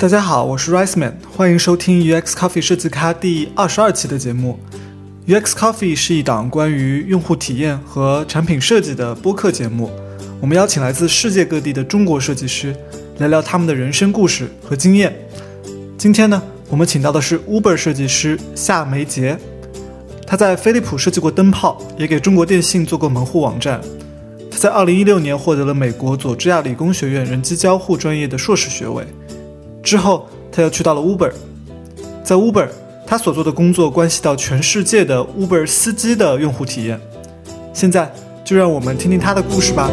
大家好，我是 Rice Man，欢迎收听 UX Coffee 设计咖第二十二期的节目。UX Coffee 是一档关于用户体验和产品设计的播客节目。我们邀请来自世界各地的中国设计师，聊聊他们的人生故事和经验。今天呢，我们请到的是 Uber 设计师夏梅杰。他在飞利浦设计过灯泡，也给中国电信做过门户网站。他在2016年获得了美国佐治亚理工学院人机交互专业的硕士学位。之后，他又去到了 Uber。在 Uber，他所做的工作关系到全世界的 Uber 司机的用户体验。现在，就让我们听听他的故事吧。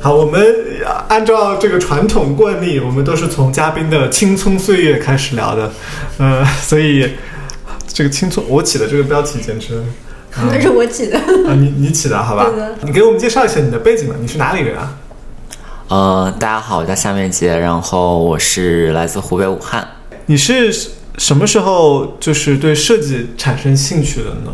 好，我们按照这个传统惯例，我们都是从嘉宾的青葱岁月开始聊的，呃，所以这个青葱，我起的这个标题简直，那是我起的，啊，你你起的好吧？你给我们介绍一下你的背景吧，你是哪里人啊？呃，大家好，我叫夏面杰，然后我是来自湖北武汉。你是什么时候就是对设计产生兴趣的呢？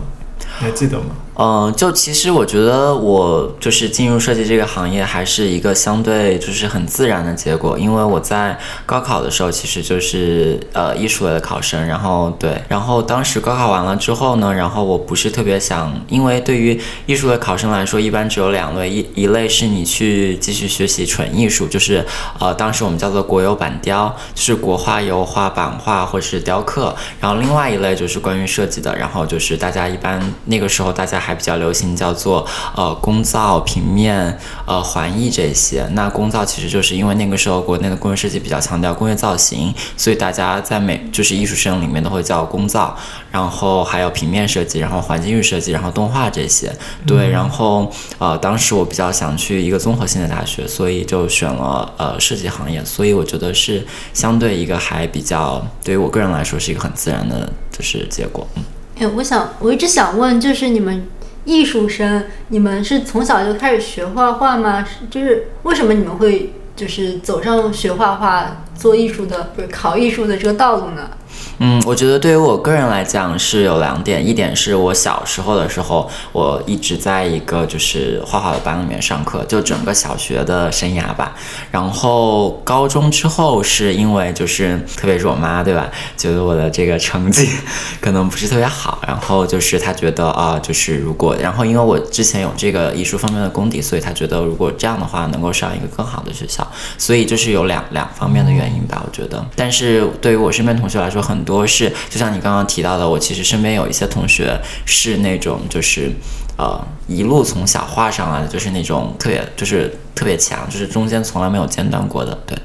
你还记得吗？嗯、就其实我觉得我就是进入设计这个行业，还是一个相对就是很自然的结果，因为我在高考的时候其实就是呃艺术类的考生，然后对，然后当时高考完了之后呢，然后我不是特别想，因为对于艺术类考生来说，一般只有两类，一一类是你去继续学习纯艺术，就是呃当时我们叫做国油板雕，就是国画、油画、版画或是雕刻，然后另外一类就是关于设计的，然后就是大家一般那个时候大家还比较流行叫做呃工造、平面、呃环艺这些。那工造其实就是因为那个时候国内的工业设计比较强调工业造型，所以大家在美就是艺术生里面都会叫工造。然后还有平面设计，然后环境域设计，然后动画这些。对，然后呃当时我比较想去一个综合性的大学，所以就选了呃设计行业。所以我觉得是相对一个还比较对于我个人来说是一个很自然的就是结果。嗯。哎，我想我一直想问，就是你们艺术生，你们是从小就开始学画画吗？是就是为什么你们会就是走上学画画、做艺术的，不是考艺术的这个道路呢？嗯，我觉得对于我个人来讲是有两点，一点是我小时候的时候，我一直在一个就是画画的班里面上课，就整个小学的生涯吧。然后高中之后是因为就是特别是我妈对吧，觉得我的这个成绩 可能不是特别好，然后就是她觉得啊、就是如果然后因为我之前有这个艺术方面的功底，所以她觉得如果这样的话能够上一个更好的学校，所以就是有两两方面的原因吧，我觉得。但是对于我身边同学来说，很多是就像你刚刚提到的，我其实身边有一些同学是那种就是呃一路从小画上来的，就是那种特别就是特别强，就是中间从来没有间断过的，对。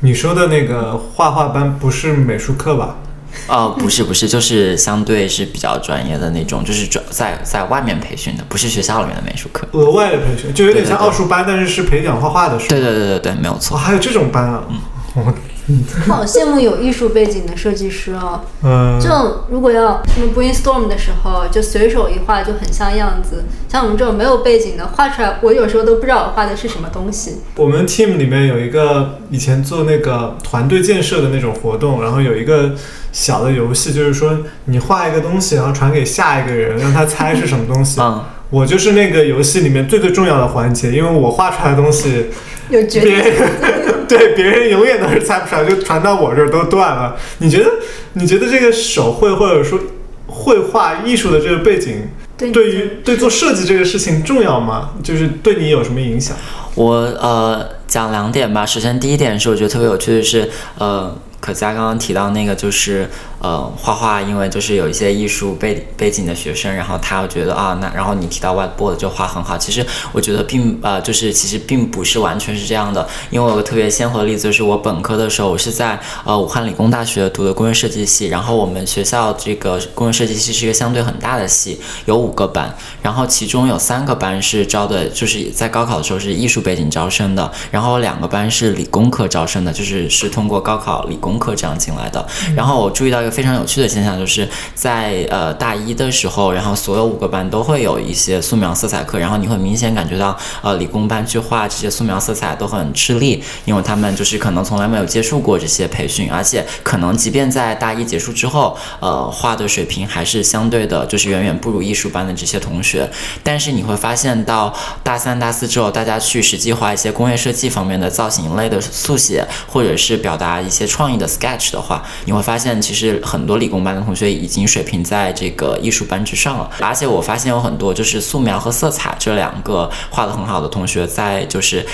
你说的那个画画班不是美术课吧？哦，不是不是，就是相对是比较专业的那种，就是专在在外面培训的，不是学校里面的美术课。额外的培训，就有点像对对对奥数班，但是是培养画画的，对对对对对，没有错哦，。还有这种班啊？我 好羡慕有艺术背景的设计师哦。嗯这种如果要什么 brainstorm 的时候，就随手一画就很像样子。像我们这种没有背景的，画出来我有时候都不知道我画的是什么东西。我们 team 里面有一个以前做那个团队建设的那种活动，然后有一个小的游戏，就是说你画一个东西，然后传给下一个人，让他猜是什么东西。嗯，我就是那个游戏里面最最重要的环节，因为我画出来的东西，有决别定人 对别人永远都是猜不出来，就传到我这儿都断了。你觉得？你觉得这个手绘或者说绘画艺术的这个背景，对对于对做设计这个事情重要吗？就是对你有什么影响？我呃讲两点吧。首先第一点是我觉得特别有趣的是，呃，可佳刚刚提到那个就是呃画画，因为就是有一些艺术背背景的学生，然后他觉得啊那然后你提到 whiteboard 就画很好，其实我觉得并呃就是其实并不是完全是这样的，因为我有个特别鲜活的例子，就是我本科的时候我是在呃武汉理工大学读的工业设计系，然后我们学校这个工业设计系是一个相对很大的系，有五个班，然后其中有三个班是招的，就是在高考的时候是艺术背景招生的，然后两个班是理工科招生的，就是是通过高考理工科这样进来的。然后我注意到一个非常有趣的现象，就是在呃大一的时候，然后所有五个班都会有一些素描色彩课，然后你会明显感觉到呃理工班去画这些素描色彩都很吃力，因为他们就是可能从来没有接触过这些培训，而且可能即便在大一结束之后，呃画的水平还是相对的，就是远远不如艺术班的这些同学。但是你会发现到大三、大四之后，大家去实际画一些工业设计方面的造型类的速写，或者是表达一些创意的 sketch 的话，你会发现其实很多理工班的同学已经水平在这个艺术班之上了。而且我发现有很多就是素描和色彩这两个画的很好的同学，在就是。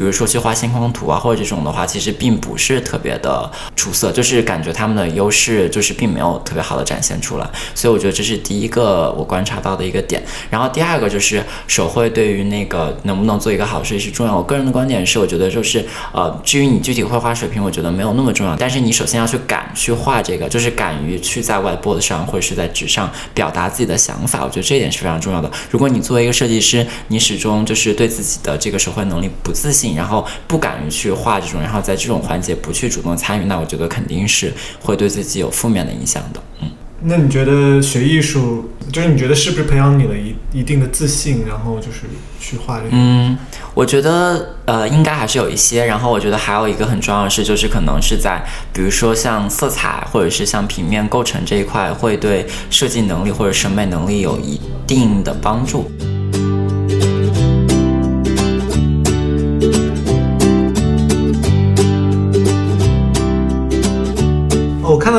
比如说去画星空图啊，或者这种的话，其实并不是特别的出色，就是感觉他们的优势就是并没有特别好的展现出来。所以我觉得这是第一个我观察到的一个点。然后第二个就是手绘对于那个能不能做一个好设计师重要。我个人的观点是，我觉得就是呃，至于你具体绘画水平，我觉得没有那么重要。但是你首先要去敢去画这个，就是敢于去在 whiteboard 上或者是在纸上表达自己的想法。我觉得这一点是非常重要的。如果你作为一个设计师，你始终就是对自己的这个手绘能力不自信。然后不敢于去画这种，然后在这种环节不去主动参与，那我觉得肯定是会对自己有负面的影响的。嗯，那你觉得学艺术，就是你觉得是不是培养你了一一定的自信，然后就是去画这个？嗯，我觉得呃应该还是有一些。然后我觉得还有一个很重要的事，就是可能是在比如说像色彩或者是像平面构成这一块，会对设计能力或者审美能力有一定的帮助。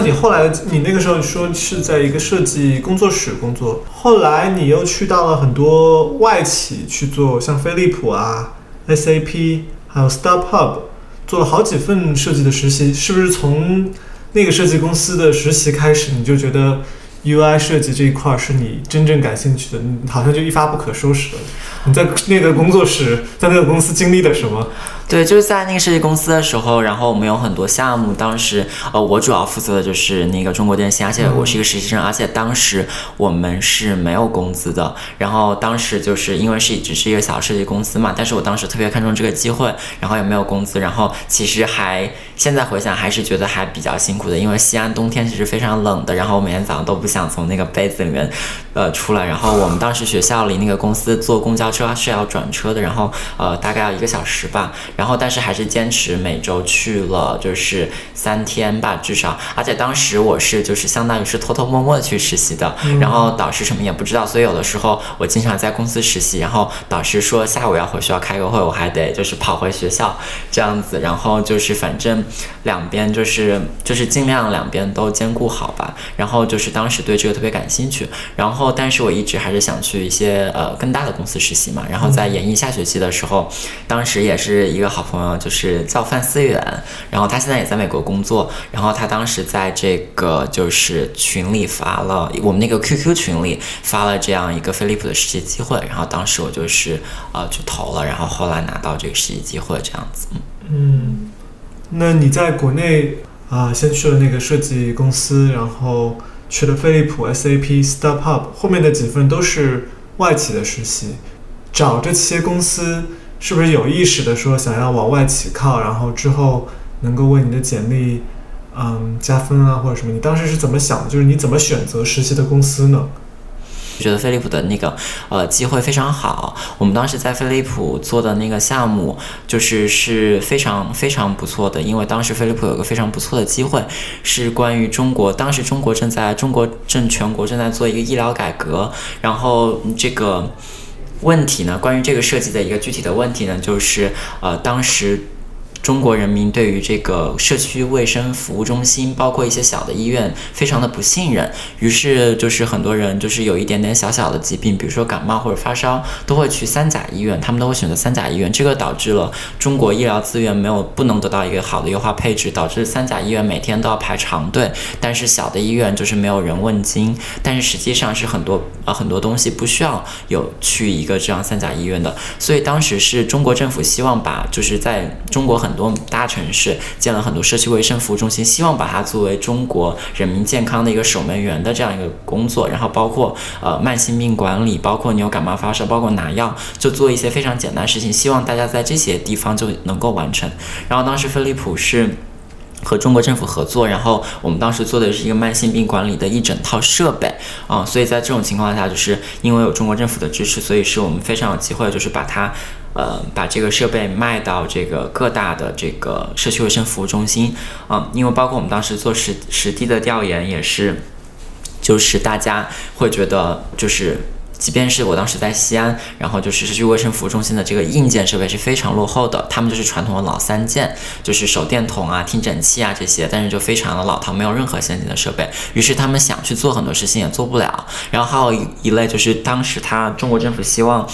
你后来，你那个时候说是在一个设计工作室工作，后来你又去到了很多外企去做，像飞利浦啊、SAP，还有 StarHub，做了好几份设计的实习。是不是从那个设计公司的实习开始，你就觉得 UI 设计这一块是你真正感兴趣的？你好像就一发不可收拾了。你在那个工作室，在那个公司经历了什么？对，就是在那个设计公司的时候，然后我们有很多项目。当时，呃，我主要负责的就是那个中国电信，而且我是一个实习生，而且当时我们是没有工资的。然后当时就是因为是只是一个小设计公司嘛，但是我当时特别看重这个机会，然后也没有工资，然后其实还现在回想还是觉得还比较辛苦的，因为西安冬天其实非常冷的，然后我每天早上都不想从那个杯子里面呃出来。然后我们当时学校离那个公司坐公交车是要转车的，然后呃大概要一个小时吧。然后，但是还是坚持每周去了，就是三天吧，至少。而且当时我是就是相当于是偷偷摸摸的去实习的，然后导师什么也不知道，所以有的时候我经常在公司实习，然后导师说下午要回学校开个会，我还得就是跑回学校这样子，然后就是反正两边就是就是尽量两边都兼顾好吧。然后就是当时对这个特别感兴趣，然后但是我一直还是想去一些呃更大的公司实习嘛。然后在研一下学期的时候，当时也是一个。好朋友就是叫范思远，然后他现在也在美国工作，然后他当时在这个就是群里发了我们那个 QQ 群里发了这样一个飞利浦的实习机会，然后当时我就是呃去投了，然后后来拿到这个实习机会这样子。嗯，那你在国内啊，先去了那个设计公司，然后去了飞利浦、SAP、StarHub，后面的几份都是外企的实习，找这些公司。是不是有意识的说想要往外企靠，然后之后能够为你的简历，嗯加分啊或者什么？你当时是怎么想的？就是你怎么选择实习的公司呢？觉得飞利浦的那个呃机会非常好。我们当时在飞利浦做的那个项目就是是非常非常不错的，因为当时飞利浦有个非常不错的机会，是关于中国，当时中国正在中国正全国正在做一个医疗改革，然后这个。问题呢？关于这个设计的一个具体的问题呢，就是呃，当时。中国人民对于这个社区卫生服务中心，包括一些小的医院，非常的不信任。于是就是很多人就是有一点点小小的疾病，比如说感冒或者发烧，都会去三甲医院，他们都会选择三甲医院。这个导致了中国医疗资源没有不能得到一个好的优化配置，导致三甲医院每天都要排长队。但是小的医院就是没有人问津，但是实际上是很多呃很多东西不需要有去一个这样三甲医院的。所以当时是中国政府希望把就是在中国很很多大城市，建了很多社区卫生服务中心，希望把它作为中国人民健康的一个守门员的这样一个工作。然后包括呃慢性病管理，包括你有感冒发烧，包括拿药，就做一些非常简单的事情，希望大家在这些地方就能够完成。然后当时飞利浦是。和中国政府合作，然后我们当时做的是一个慢性病管理的一整套设备啊，所以在这种情况下，就是因为有中国政府的支持，所以是我们非常有机会，就是把它，呃，把这个设备卖到这个各大的这个社区卫生服务中心啊，因为包括我们当时做实实地的调研也是，就是大家会觉得就是。即便是我当时在西安，然后就是社区卫生服务中心的这个硬件设备是非常落后的，他们就是传统的老三件，就是手电筒啊、听诊器啊这些，但是就非常的老套，没有任何先进的设备。于是他们想去做很多事情也做不了。然后还有一类就是当时他中国政府希望。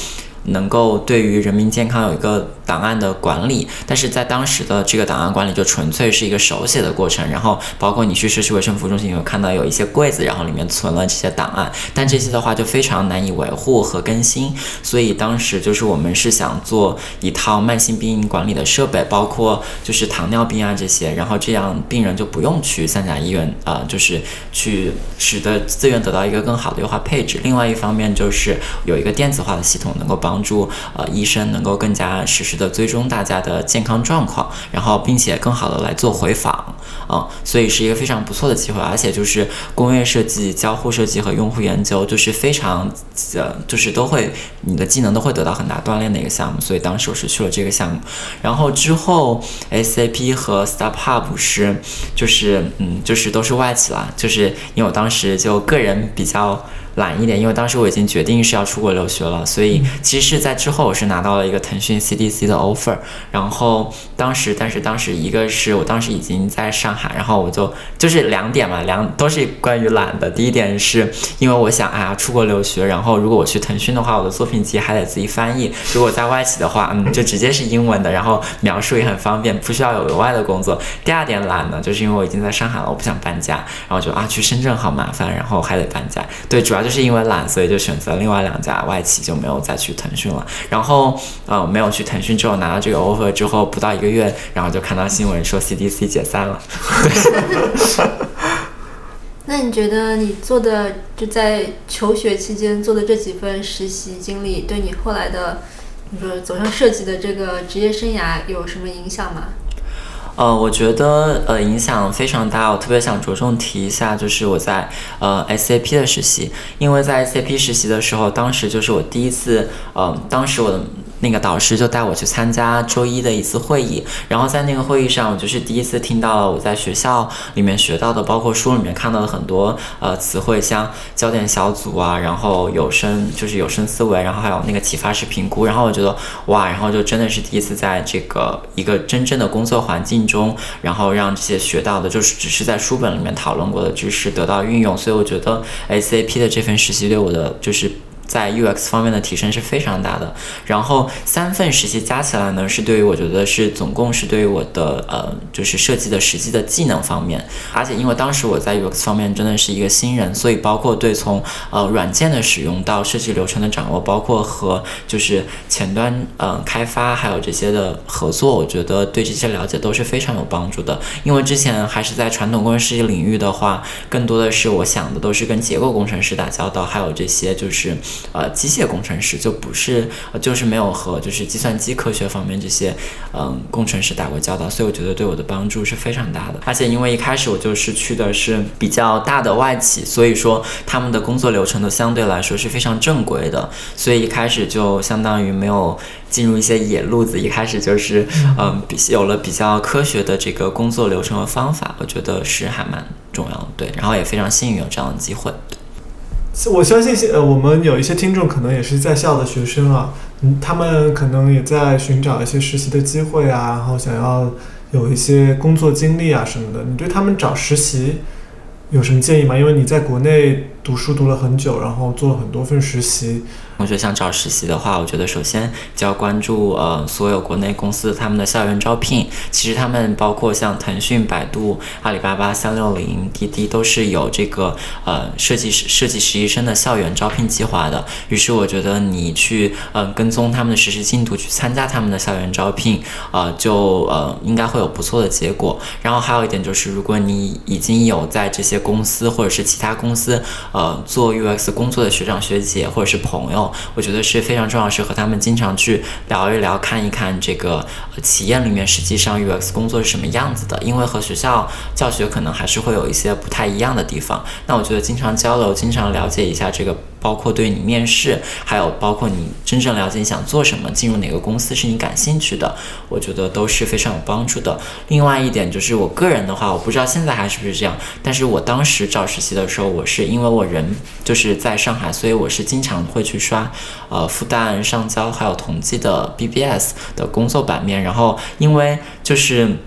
能够对于人民健康有一个档案的管理，但是在当时的这个档案管理就纯粹是一个手写的过程，然后包括你去社区卫生服务中心，你会看到有一些柜子，然后里面存了这些档案，但这些的话就非常难以维护和更新，所以当时就是我们是想做一套慢性病管理的设备，包括就是糖尿病啊这些，然后这样病人就不用去三甲医院啊，就是去使得资源得到一个更好的优化配置。另外一方面就是有一个电子化的系统能够帮。帮助呃医生能够更加实时的追踪大家的健康状况，然后并且更好的来做回访，嗯，所以是一个非常不错的机会，而且就是工业设计、交互设计和用户研究，就是非常呃，就是都会你的技能都会得到很大锻炼的一个项目，所以当时我是去了这个项目，然后之后 SAP 和 StartHub 是就是嗯就是都是外企啦，就是因为我当时就个人比较。懒一点，因为当时我已经决定是要出国留学了，所以其实是在之后我是拿到了一个腾讯 CDC 的 offer，然后当时，但是当时一个是我当时已经在上海，然后我就就是两点嘛，两都是关于懒的。第一点是因为我想，哎呀，出国留学，然后如果我去腾讯的话，我的作品集还得自己翻译；如果在外企的话，嗯，就直接是英文的，然后描述也很方便，不需要有额外的工作。第二点懒呢，就是因为我已经在上海了，我不想搬家，然后就啊去深圳好麻烦，然后还得搬家。对，主要。就是因为懒，所以就选择另外两家外企，就没有再去腾讯了。然后，呃，没有去腾讯之后，拿到这个 offer 之后，不到一个月，然后就看到新闻说 CDC 解散了。那你觉得你做的就在求学期间做的这几份实习经历，对你后来的，你说走上设计的这个职业生涯有什么影响吗？呃，我觉得呃影响非常大，我特别想着重提一下，就是我在呃 SAP 的实习，因为在 SAP 实习的时候，当时就是我第一次，呃，当时我的。那个导师就带我去参加周一的一次会议，然后在那个会议上，我就是第一次听到了我在学校里面学到的，包括书里面看到的很多呃词汇，像焦点小组啊，然后有声就是有声思维，然后还有那个启发式评估，然后我觉得哇，然后就真的是第一次在这个一个真正的工作环境中，然后让这些学到的，就是只是在书本里面讨论过的知识得到运用，所以我觉得 SAP 的这份实习对我的就是。在 UX 方面的提升是非常大的，然后三份实习加起来呢，是对于我觉得是总共是对于我的呃就是设计的实际的技能方面，而且因为当时我在 UX 方面真的是一个新人，所以包括对从呃软件的使用到设计流程的掌握，包括和就是前端呃开发还有这些的合作，我觉得对这些了解都是非常有帮助的。因为之前还是在传统工程设计领域的话，更多的是我想的都是跟结构工程师打交道，还有这些就是。呃，机械工程师就不是，就是没有和就是计算机科学方面这些嗯工程师打过交道，所以我觉得对我的帮助是非常大的。而且因为一开始我就是去的是比较大的外企，所以说他们的工作流程都相对来说是非常正规的，所以一开始就相当于没有进入一些野路子，一开始就是嗯比有了比较科学的这个工作流程和方法，我觉得是还蛮重要的。对，然后也非常幸运有这样的机会。我相信，呃，我们有一些听众可能也是在校的学生啊，嗯，他们可能也在寻找一些实习的机会啊，然后想要有一些工作经历啊什么的。你对他们找实习有什么建议吗？因为你在国内读书读了很久，然后做了很多份实习。同学想找实习的话，我觉得首先就要关注呃所有国内公司他们的校园招聘。其实他们包括像腾讯、百度、阿里巴巴、三六零、滴滴都是有这个呃设计师设计实习生的校园招聘计划的。于是我觉得你去嗯跟踪他们的实习进度，去参加他们的校园招聘，呃就呃应该会有不错的结果。然后还有一点就是，如果你已经有在这些公司或者是其他公司呃做 UX 工作的学长学姐或者是朋友。我觉得是非常重要，是和他们经常去聊一聊，看一看这个企业里面实际上 UX 工作是什么样子的。因为和学校教学可能还是会有一些不太一样的地方。那我觉得经常交流，经常了解一下这个。包括对你面试，还有包括你真正了解你想做什么，进入哪个公司是你感兴趣的，我觉得都是非常有帮助的。另外一点就是我个人的话，我不知道现在还是不是这样，但是我当时找实习的时候，我是因为我人就是在上海，所以我是经常会去刷呃复旦、上交还有同济的 BBS 的工作版面，然后因为就是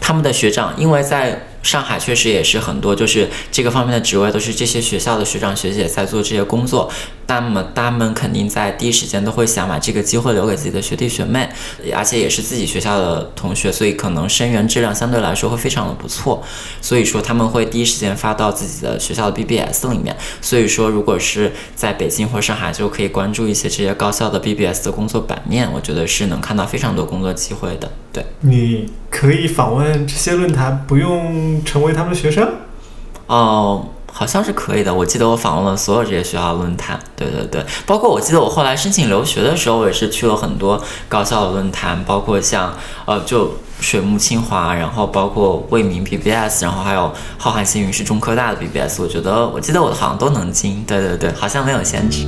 他们的学长，因为在。上海确实也是很多，就是这个方面的职位都是这些学校的学长学姐在做这些工作。那么他们肯定在第一时间都会想把这个机会留给自己的学弟学妹，而且也是自己学校的同学，所以可能生源质量相对来说会非常的不错。所以说他们会第一时间发到自己的学校的 BBS 里面。所以说如果是在北京或上海，就可以关注一些这些高校的 BBS 的工作版面，我觉得是能看到非常多工作机会的。对，你可以访问这些论坛，不用成为他们的学生。哦。好像是可以的，我记得我访问了所有这些学校论坛，对对对，包括我记得我后来申请留学的时候，我也是去了很多高校的论坛，包括像呃就水木清华，然后包括未名 BBS，然后还有浩瀚星云是中科大的 BBS，我觉得我记得我好像都能进，对对对，好像没有限制。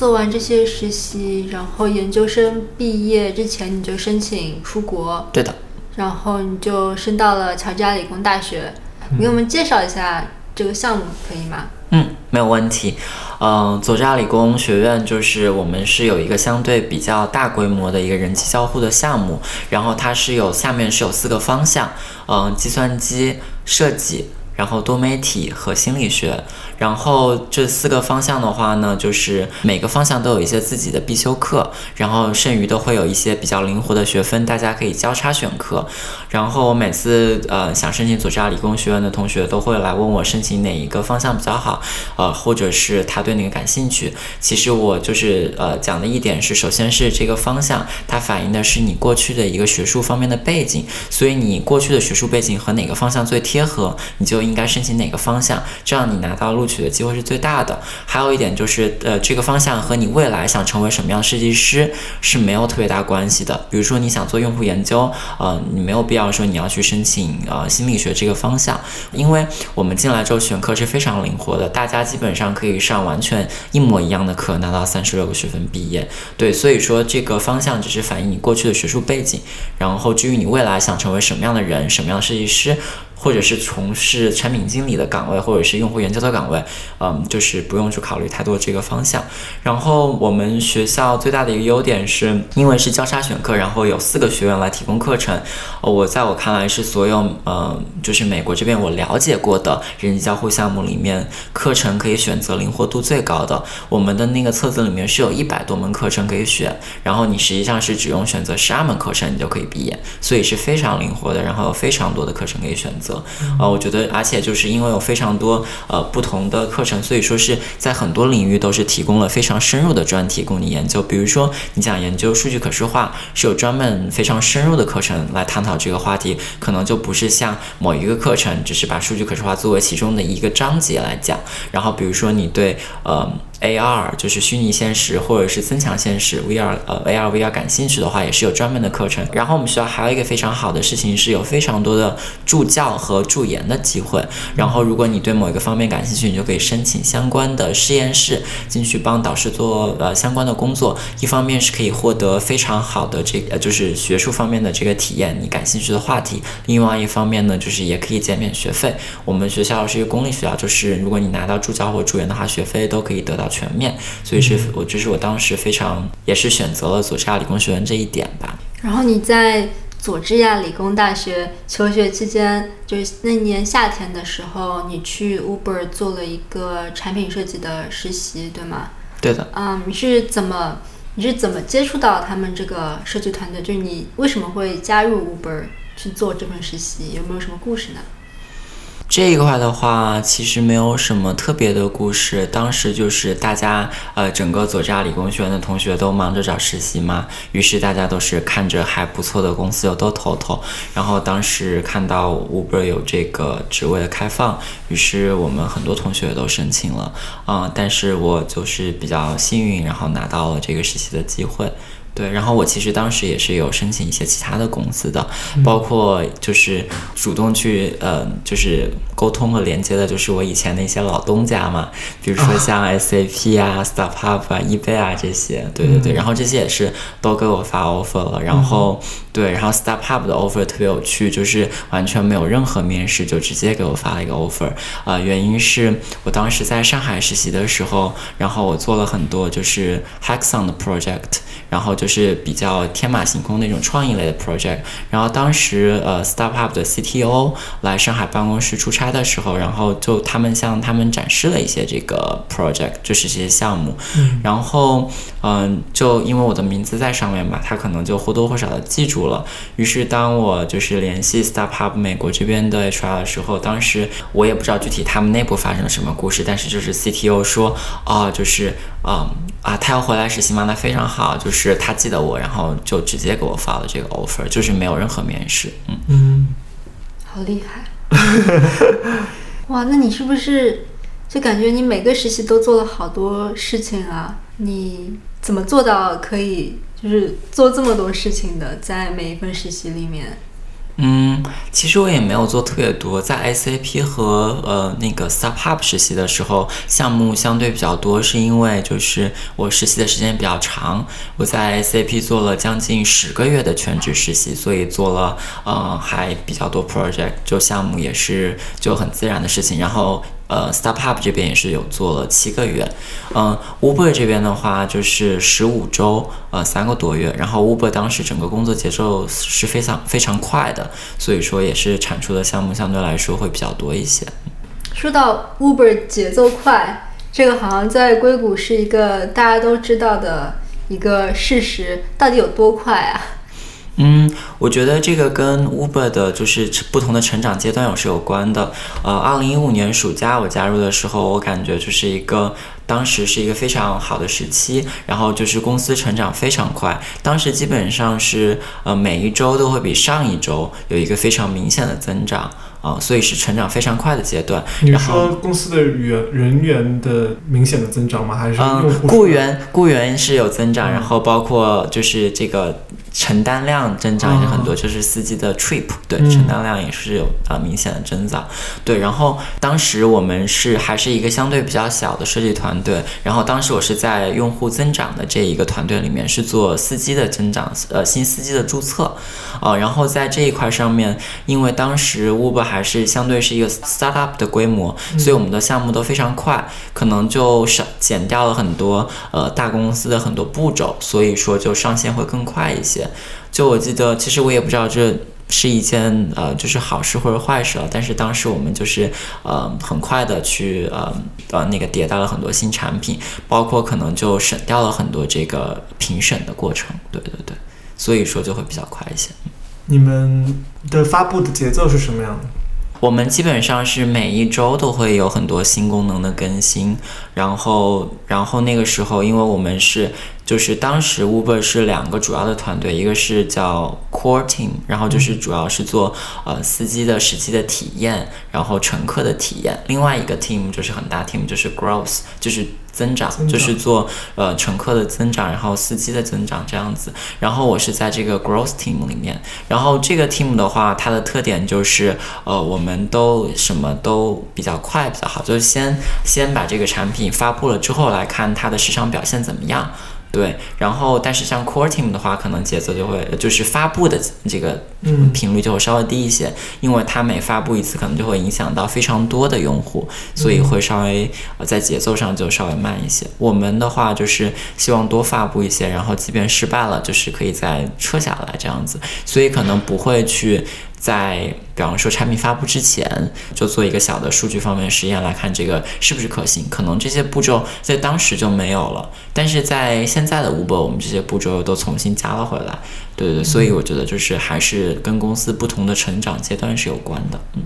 做完这些实习，然后研究生毕业之前你就申请出国，对的，然后你就升到了乔治亚理工大学。你给我们介绍一下这个项目可以吗？嗯，没有问题。嗯，佐治亚理工学院就是我们是有一个相对比较大规模的一个人机交互的项目，然后它是有下面是有四个方向，嗯，计算机设计。然后多媒体和心理学，然后这四个方向的话呢，就是每个方向都有一些自己的必修课，然后剩余的会有一些比较灵活的学分，大家可以交叉选课。然后每次呃想申请佐治亚理工学院的同学都会来问我申请哪一个方向比较好，呃或者是他对哪个感兴趣。其实我就是呃讲的一点是，首先是这个方向它反映的是你过去的一个学术方面的背景，所以你过去的学术背景和哪个方向最贴合，你就。应该申请哪个方向，这样你拿到录取的机会是最大的。还有一点就是，呃，这个方向和你未来想成为什么样设计师是没有特别大关系的。比如说你想做用户研究，呃，你没有必要说你要去申请呃心理学这个方向，因为我们进来之后选课是非常灵活的，大家基本上可以上完全一模一样的课，拿到三十六个学分毕业。对，所以说这个方向只是反映你过去的学术背景，然后至于你未来想成为什么样的人，什么样的设计师。或者是从事产品经理的岗位，或者是用户研究的岗位，嗯，就是不用去考虑太多这个方向。然后我们学校最大的一个优点是，因为是交叉选课，然后有四个学院来提供课程。我在我看来是所有，嗯，就是美国这边我了解过的人机交互项目里面，课程可以选择灵活度最高的。我们的那个册子里面是有一百多门课程可以选，然后你实际上是只用选择十二门课程，你就可以毕业，所以是非常灵活的。然后有非常多的课程可以选择。呃，我觉得，而且就是因为有非常多呃不同的课程，所以说是在很多领域都是提供了非常深入的专题供你研究。比如说，你想研究数据可视化，是有专门非常深入的课程来探讨这个话题，可能就不是像某一个课程只是把数据可视化作为其中的一个章节来讲。然后，比如说你对呃。AR 就是虚拟现实或者是增强现实，VR 呃 AR VR 感兴趣的话，也是有专门的课程。然后我们学校还有一个非常好的事情是有非常多的助教和助研的机会。然后如果你对某一个方面感兴趣，你就可以申请相关的实验室进去帮导师做呃相关的工作。一方面是可以获得非常好的这个就是学术方面的这个体验，你感兴趣的话题。另外一方面呢，就是也可以减免学费。我们学校是一个公立学校，就是如果你拿到助教或助研的话，学费都可以得到。全面，所以是我这是我当时非常也是选择了佐治亚理工学院这一点吧。然后你在佐治亚理工大学求学期间，就是那年夏天的时候，你去 Uber 做了一个产品设计的实习，对吗？对的。嗯，你是怎么你是怎么接触到他们这个设计团队？就是你为什么会加入 Uber 去做这份实习？有没有什么故事呢？这一块的话，其实没有什么特别的故事。当时就是大家，呃，整个佐治亚理工学院的同学都忙着找实习嘛，于是大家都是看着还不错的公司就都投投。然后当时看到 Uber 有这个职位的开放，于是我们很多同学都申请了，嗯，但是我就是比较幸运，然后拿到了这个实习的机会。对，然后我其实当时也是有申请一些其他的公司的，包括就是主动去呃，就是沟通和连接的，就是我以前的一些老东家嘛，比如说像 SAP 啊、StartUp 啊、eBay 啊这些，对对对，然后这些也是都给我发 offer 了，然后对，然后 StartUp 的 offer 特别有趣，就是完全没有任何面试就直接给我发了一个 offer，啊，原因是我当时在上海实习的时候，然后我做了很多就是 Hackathon 的 project。然后就是比较天马行空那种创意类的 project。然后当时呃，startup 的 CTO 来上海办公室出差的时候，然后就他们向他们展示了一些这个 project，就是这些项目。嗯。然后嗯，就因为我的名字在上面嘛，他可能就或多或少的记住了。于是当我就是联系 startup 美国这边的 HR 的时候，当时我也不知道具体他们内部发生了什么故事，但是就是 CTO 说，哦，就是嗯啊，他要回来实习吗？那非常好，就是。是他记得我，然后就直接给我发了这个 offer，就是没有任何面试。嗯嗯，好厉害！哇，那你是不是就感觉你每个实习都做了好多事情啊？你怎么做到可以就是做这么多事情的，在每一份实习里面？嗯，其实我也没有做特别多，在 SAP 和呃那个 Startup 实习的时候，项目相对比较多，是因为就是我实习的时间比较长，我在 SAP 做了将近十个月的全职实习，所以做了呃还比较多 project，就项目也是就很自然的事情，然后。呃，Startup 这边也是有做了七个月，嗯，Uber 这边的话就是十五周，呃，三个多月。然后 Uber 当时整个工作节奏是非常非常快的，所以说也是产出的项目相对来说会比较多一些。说到 Uber 节奏快，这个好像在硅谷是一个大家都知道的一个事实，到底有多快啊？嗯，我觉得这个跟 Uber 的就是不同的成长阶段有是有关的。呃，二零一五年暑假我加入的时候，我感觉就是一个当时是一个非常好的时期，然后就是公司成长非常快，当时基本上是呃每一周都会比上一周有一个非常明显的增长。啊，所以是成长非常快的阶段。你说公司的员人员的明显的增长吗？还是嗯，雇员雇员是有增长，然后包括就是这个承担量增长也是很多，就是司机的 trip 对承担量也是有啊明显的增长。对，然后当时我们是还是一个相对比较小的设计团队，然后当时我是在用户增长的这一个团队里面是做司机的增长，呃新司机的注册，啊，然后在这一块上面，因为当时 Uber 还是相对是一个 startup 的规模，所以我们的项目都非常快，可能就省减掉了很多呃大公司的很多步骤，所以说就上线会更快一些。就我记得，其实我也不知道这是一件呃就是好事或者坏事啊，但是当时我们就是呃很快的去呃呃那个迭代了很多新产品，包括可能就省掉了很多这个评审的过程。对对对，所以说就会比较快一些。你们的发布的节奏是什么样的？我们基本上是每一周都会有很多新功能的更新，然后，然后那个时候，因为我们是，就是当时 Uber 是两个主要的团队，一个是叫 Core Team，然后就是主要是做呃司机的实际的体验，然后乘客的体验，另外一个 team 就是很大 team，就是 Growth，就是。增长就是做呃乘客的增长，然后司机的增长这样子。然后我是在这个 growth team 里面。然后这个 team 的话，它的特点就是呃我们都什么都比较快比较好，就是先先把这个产品发布了之后来看它的市场表现怎么样。对，然后但是像 core team 的话，可能节奏就会就是发布的这个嗯频率就会稍微低一些，因为它每发布一次，可能就会影响到非常多的用户，所以会稍微呃在节奏上就稍微慢一些。我们的话就是希望多发布一些，然后即便失败了，就是可以再撤下来这样子，所以可能不会去。在比方说产品发布之前，就做一个小的数据方面实验来看这个是不是可行。可能这些步骤在当时就没有了，但是在现在的 Uber，我们这些步骤又都重新加了回来。对对对，所以我觉得就是还是跟公司不同的成长阶段是有关的。嗯。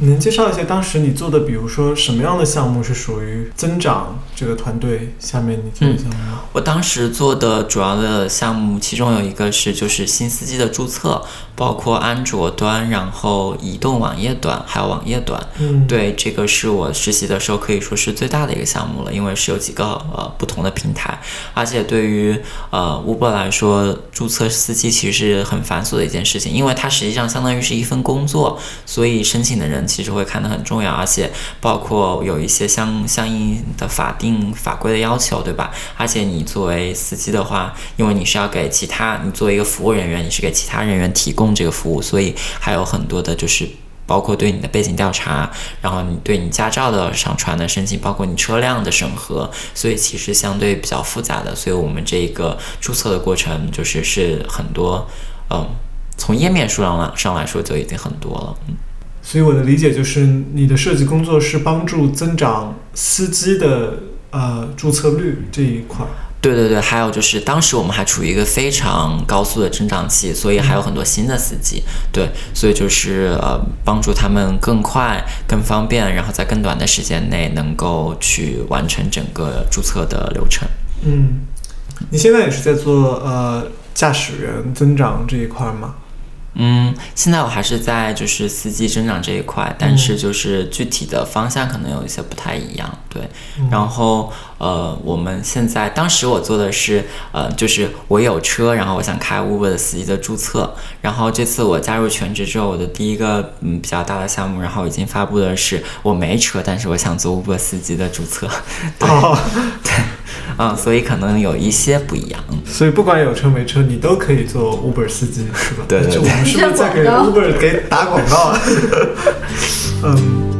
能介绍一下当时你做的，比如说什么样的项目是属于增长这个团队下面你做的项目吗？我当时做的主要的项目，其中有一个是就是新司机的注册，包括安卓端，然后移动网页端，还有网页端。嗯，对，这个是我实习的时候可以说是最大的一个项目了，因为是有几个呃不同的平台，而且对于呃 Uber 来说，注册司机其实是很繁琐的一件事情，因为它实际上相当于是一份工作，所以申请的人。其实会看得很重要，而且包括有一些相相应的法定法规的要求，对吧？而且你作为司机的话，因为你是要给其他，你作为一个服务人员，你是给其他人员提供这个服务，所以还有很多的，就是是包括对你的背景调查，然后你对你驾照的上传的申请，包括你车辆的审核，所以其实相对比较复杂的。所以我们这一个注册的过程，就是是很多，嗯，从页面数量上来说就已经很多了，嗯。所以我的理解就是，你的设计工作是帮助增长司机的呃注册率这一块。对对对，还有就是当时我们还处于一个非常高速的增长期，所以还有很多新的司机。对，所以就是呃帮助他们更快、更方便，然后在更短的时间内能够去完成整个注册的流程。嗯，你现在也是在做呃驾驶员增长这一块吗？嗯，现在我还是在就是司机增长这一块，但是就是具体的方向可能有一些不太一样，对。然后呃，我们现在当时我做的是呃，就是我有车，然后我想开 Uber 的司机的注册。然后这次我加入全职之后，我的第一个嗯比较大的项目，然后已经发布的是我没车，但是我想做 Uber 司机的注册。对对。嗯，所以可能有一些不一样。所以不管有车没车，你都可以做 Uber 司机，是吧？对对对。我们是不是在给 Uber 给打广告？嗯。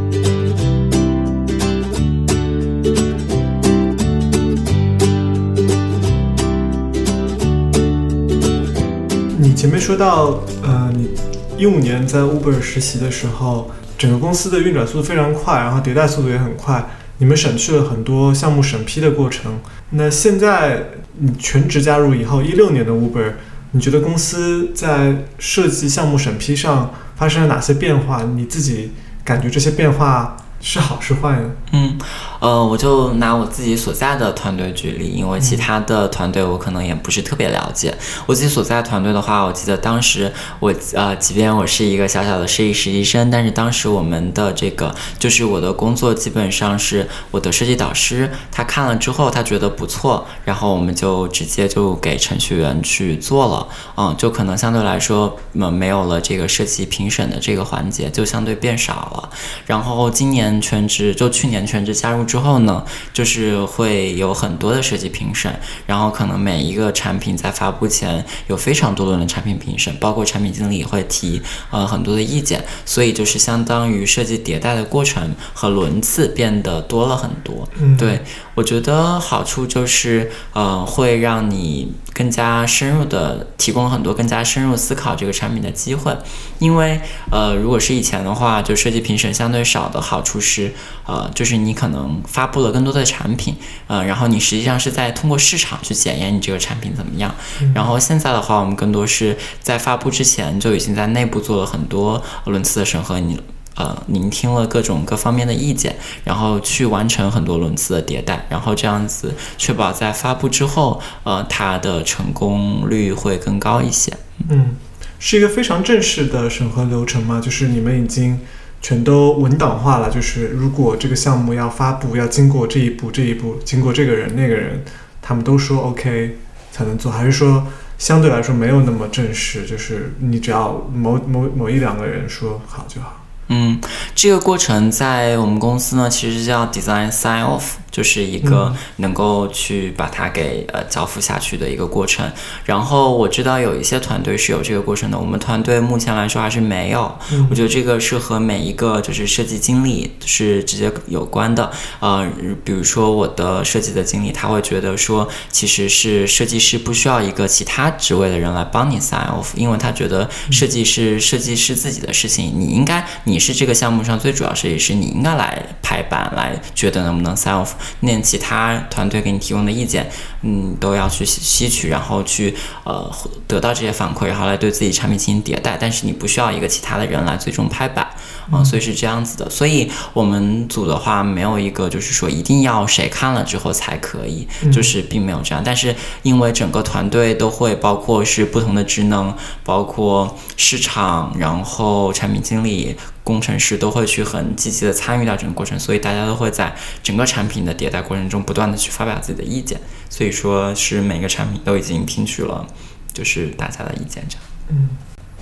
你前面说到，呃，你一五年在 Uber 实习的时候，整个公司的运转速度非常快，然后迭代速度也很快。你们省去了很多项目审批的过程。那现在你全职加入以后，一六年的 Uber，你觉得公司在设计项目审批上发生了哪些变化？你自己感觉这些变化？是好是坏呢？嗯，呃，我就拿我自己所在的团队举例，因为其他的团队我可能也不是特别了解。我自己所在团队的话，我记得当时我呃，即便我是一个小小的设计实习生，但是当时我们的这个就是我的工作基本上是我的设计导师，他看了之后他觉得不错，然后我们就直接就给程序员去做了。嗯，就可能相对来说，嗯，没有了这个设计评审的这个环节，就相对变少了。然后今年。全职就去年全职加入之后呢，就是会有很多的设计评审，然后可能每一个产品在发布前有非常多轮的产品评审，包括产品经理也会提呃很多的意见，所以就是相当于设计迭代的过程和轮次变得多了很多。嗯，对我觉得好处就是呃会让你更加深入的提供很多更加深入思考这个产品的机会，因为呃如果是以前的话，就设计评审相对少的好处。是，呃，就是你可能发布了更多的产品，呃，然后你实际上是在通过市场去检验你这个产品怎么样。然后现在的话，我们更多是在发布之前就已经在内部做了很多轮次的审核，你呃聆听了各种各方面的意见，然后去完成很多轮次的迭代，然后这样子确保在发布之后，呃，它的成功率会更高一些。嗯，是一个非常正式的审核流程吗？就是你们已经。全都文档化了，就是如果这个项目要发布，要经过这一步这一步，经过这个人那个人，他们都说 OK 才能做，还是说相对来说没有那么正式？就是你只要某某某一两个人说好就好。嗯，这个过程在我们公司呢，其实叫 design sign off。就是一个能够去把它给呃交付下去的一个过程。然后我知道有一些团队是有这个过程的，我们团队目前来说还是没有。我觉得这个是和每一个就是设计经理是直接有关的。呃，比如说我的设计的经理，他会觉得说，其实是设计师不需要一个其他职位的人来帮你 sign off，因为他觉得设计是设计师自己的事情，你应该你是这个项目上最主要设计师，你应该来排版，来觉得能不能 off。那其他团队给你提供的意见，嗯，都要去吸取，然后去呃得到这些反馈，然后来对自己产品进行迭代。但是你不需要一个其他的人来最终拍板，啊，所以是这样子的。所以我们组的话没有一个就是说一定要谁看了之后才可以，就是并没有这样。但是因为整个团队都会包括是不同的职能，包括市场，然后产品经理。工程师都会去很积极的参与到整个过程，所以大家都会在整个产品的迭代过程中不断的去发表自己的意见，所以说是每个产品都已经听取了，就是大家的意见这样。嗯，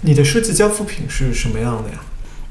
你的设计交付品是什么样的呀？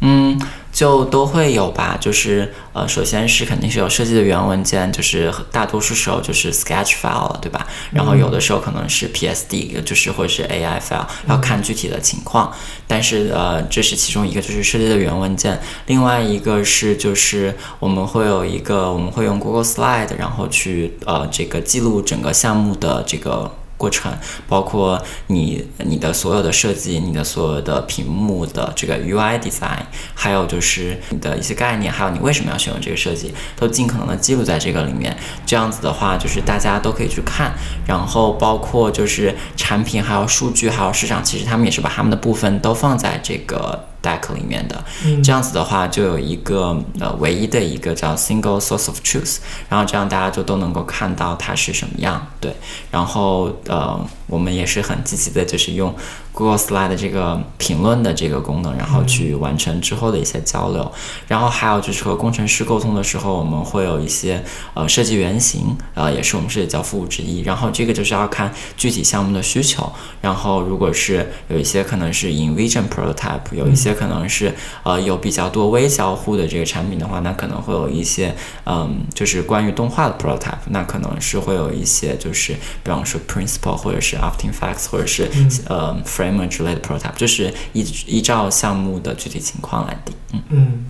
嗯，就都会有吧，就是呃，首先是肯定是有设计的原文件，就是大多数时候就是 Sketch file 了，对吧？然后有的时候可能是 PSD，就是或者是 AI file，要看具体的情况。但是呃，这是其中一个，就是设计的原文件。另外一个是就是我们会有一个，我们会用 Google Slide，然后去呃这个记录整个项目的这个。过程包括你你的所有的设计，你的所有的屏幕的这个 UI design，还有就是你的一些概念，还有你为什么要选用这个设计，都尽可能的记录在这个里面。这样子的话，就是大家都可以去看。然后包括就是产品，还有数据，还有市场，其实他们也是把他们的部分都放在这个。Deck 里面的，这样子的话就有一个呃唯一的一个叫 single source of truth，然后这样大家就都能够看到它是什么样，对，然后呃我们也是很积极的，就是用。Google Slide 的这个评论的这个功能，然后去完成之后的一些交流，然后还有就是和工程师沟通的时候，我们会有一些呃设计原型，呃也是我们设计交付物之一。然后这个就是要看具体项目的需求，然后如果是有一些可能是 in vision prototype，有一些可能是呃有比较多微交互的这个产品的话，那可能会有一些嗯就是关于动画的 prototype，那可能是会有一些就是比方说 principle 或者是 After Effects 或者是呃 frame。之类的 prototype，就是依依照项目的具体情况来定。嗯嗯，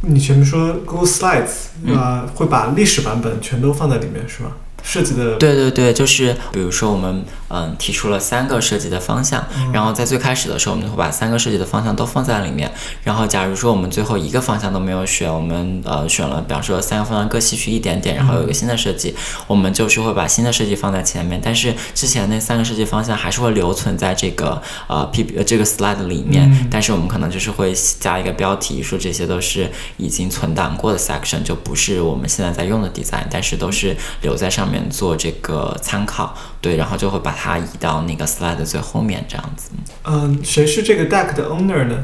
你前面说 Google Slides 啊，会把历史版本全都放在里面是吧？设计的对对对，就是比如说我们嗯提出了三个设计的方向，然后在最开始的时候，我们就会把三个设计的方向都放在里面。然后假如说我们最后一个方向都没有选，我们呃选了，比方说三个方向各吸取一点点，然后有一个新的设计，我们就是会把新的设计放在前面。但是之前那三个设计方向还是会留存在这个呃 P P 这个 slide 里面，但是我们可能就是会加一个标题，说这些都是已经存档过的 section，就不是我们现在在用的 design，但是都是留在上。面做这个参考，对，然后就会把它移到那个 slide 最后面这样子。嗯，谁是这个 deck 的 owner 呢？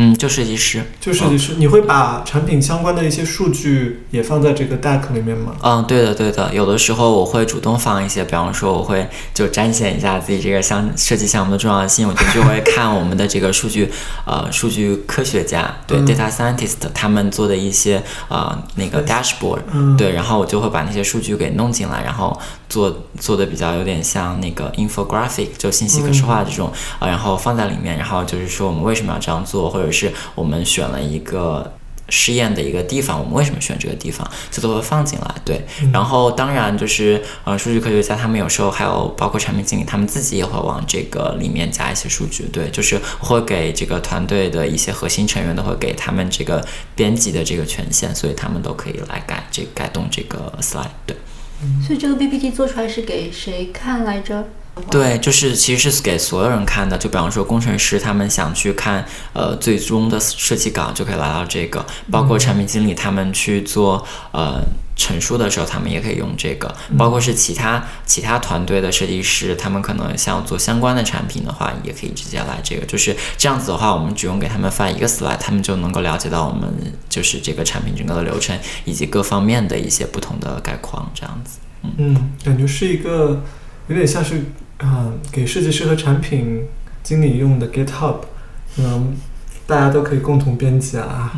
嗯，就设计师，就设计师，你会把产品相关的一些数据也放在这个 deck 里面吗？嗯，对的，对的，有的时候我会主动放一些，比方说我会就彰显一下自己这个项设计项目的重要性，我就就会 看我们的这个数据，呃，数据科学家，对，data scientist 他们做的一些呃那个 dashboard，对，然后我就会把那些数据给弄进来，然后做做的比较有点像那个 infographic，就信息可视化这种，啊，然后放在里面，然后就是说我们为什么要这样做。或者是我们选了一个试验的一个地方，我们为什么选这个地方，这都会放进来。对，然后当然就是呃，数据科学家他们有时候还有包括产品经理，他们自己也会往这个里面加一些数据。对，就是会给这个团队的一些核心成员都会给他们这个编辑的这个权限，所以他们都可以来改这改动这个 slide。对，所以这个 PPT 做出来是给谁看来着？对，就是其实是给所有人看的。就比方说工程师，他们想去看呃最终的设计稿，就可以来到这个；包括产品经理，他们去做呃陈述的时候，他们也可以用这个；包括是其他其他团队的设计师，他们可能想做相关的产品的话，也可以直接来这个。就是这样子的话，我们只用给他们发一个 slide，他们就能够了解到我们就是这个产品整个的流程以及各方面的一些不同的概况。这样子，嗯，感觉是一个有点像是。啊，给设计师和产品经理用的 GitHub，嗯，大家都可以共同编辑啊，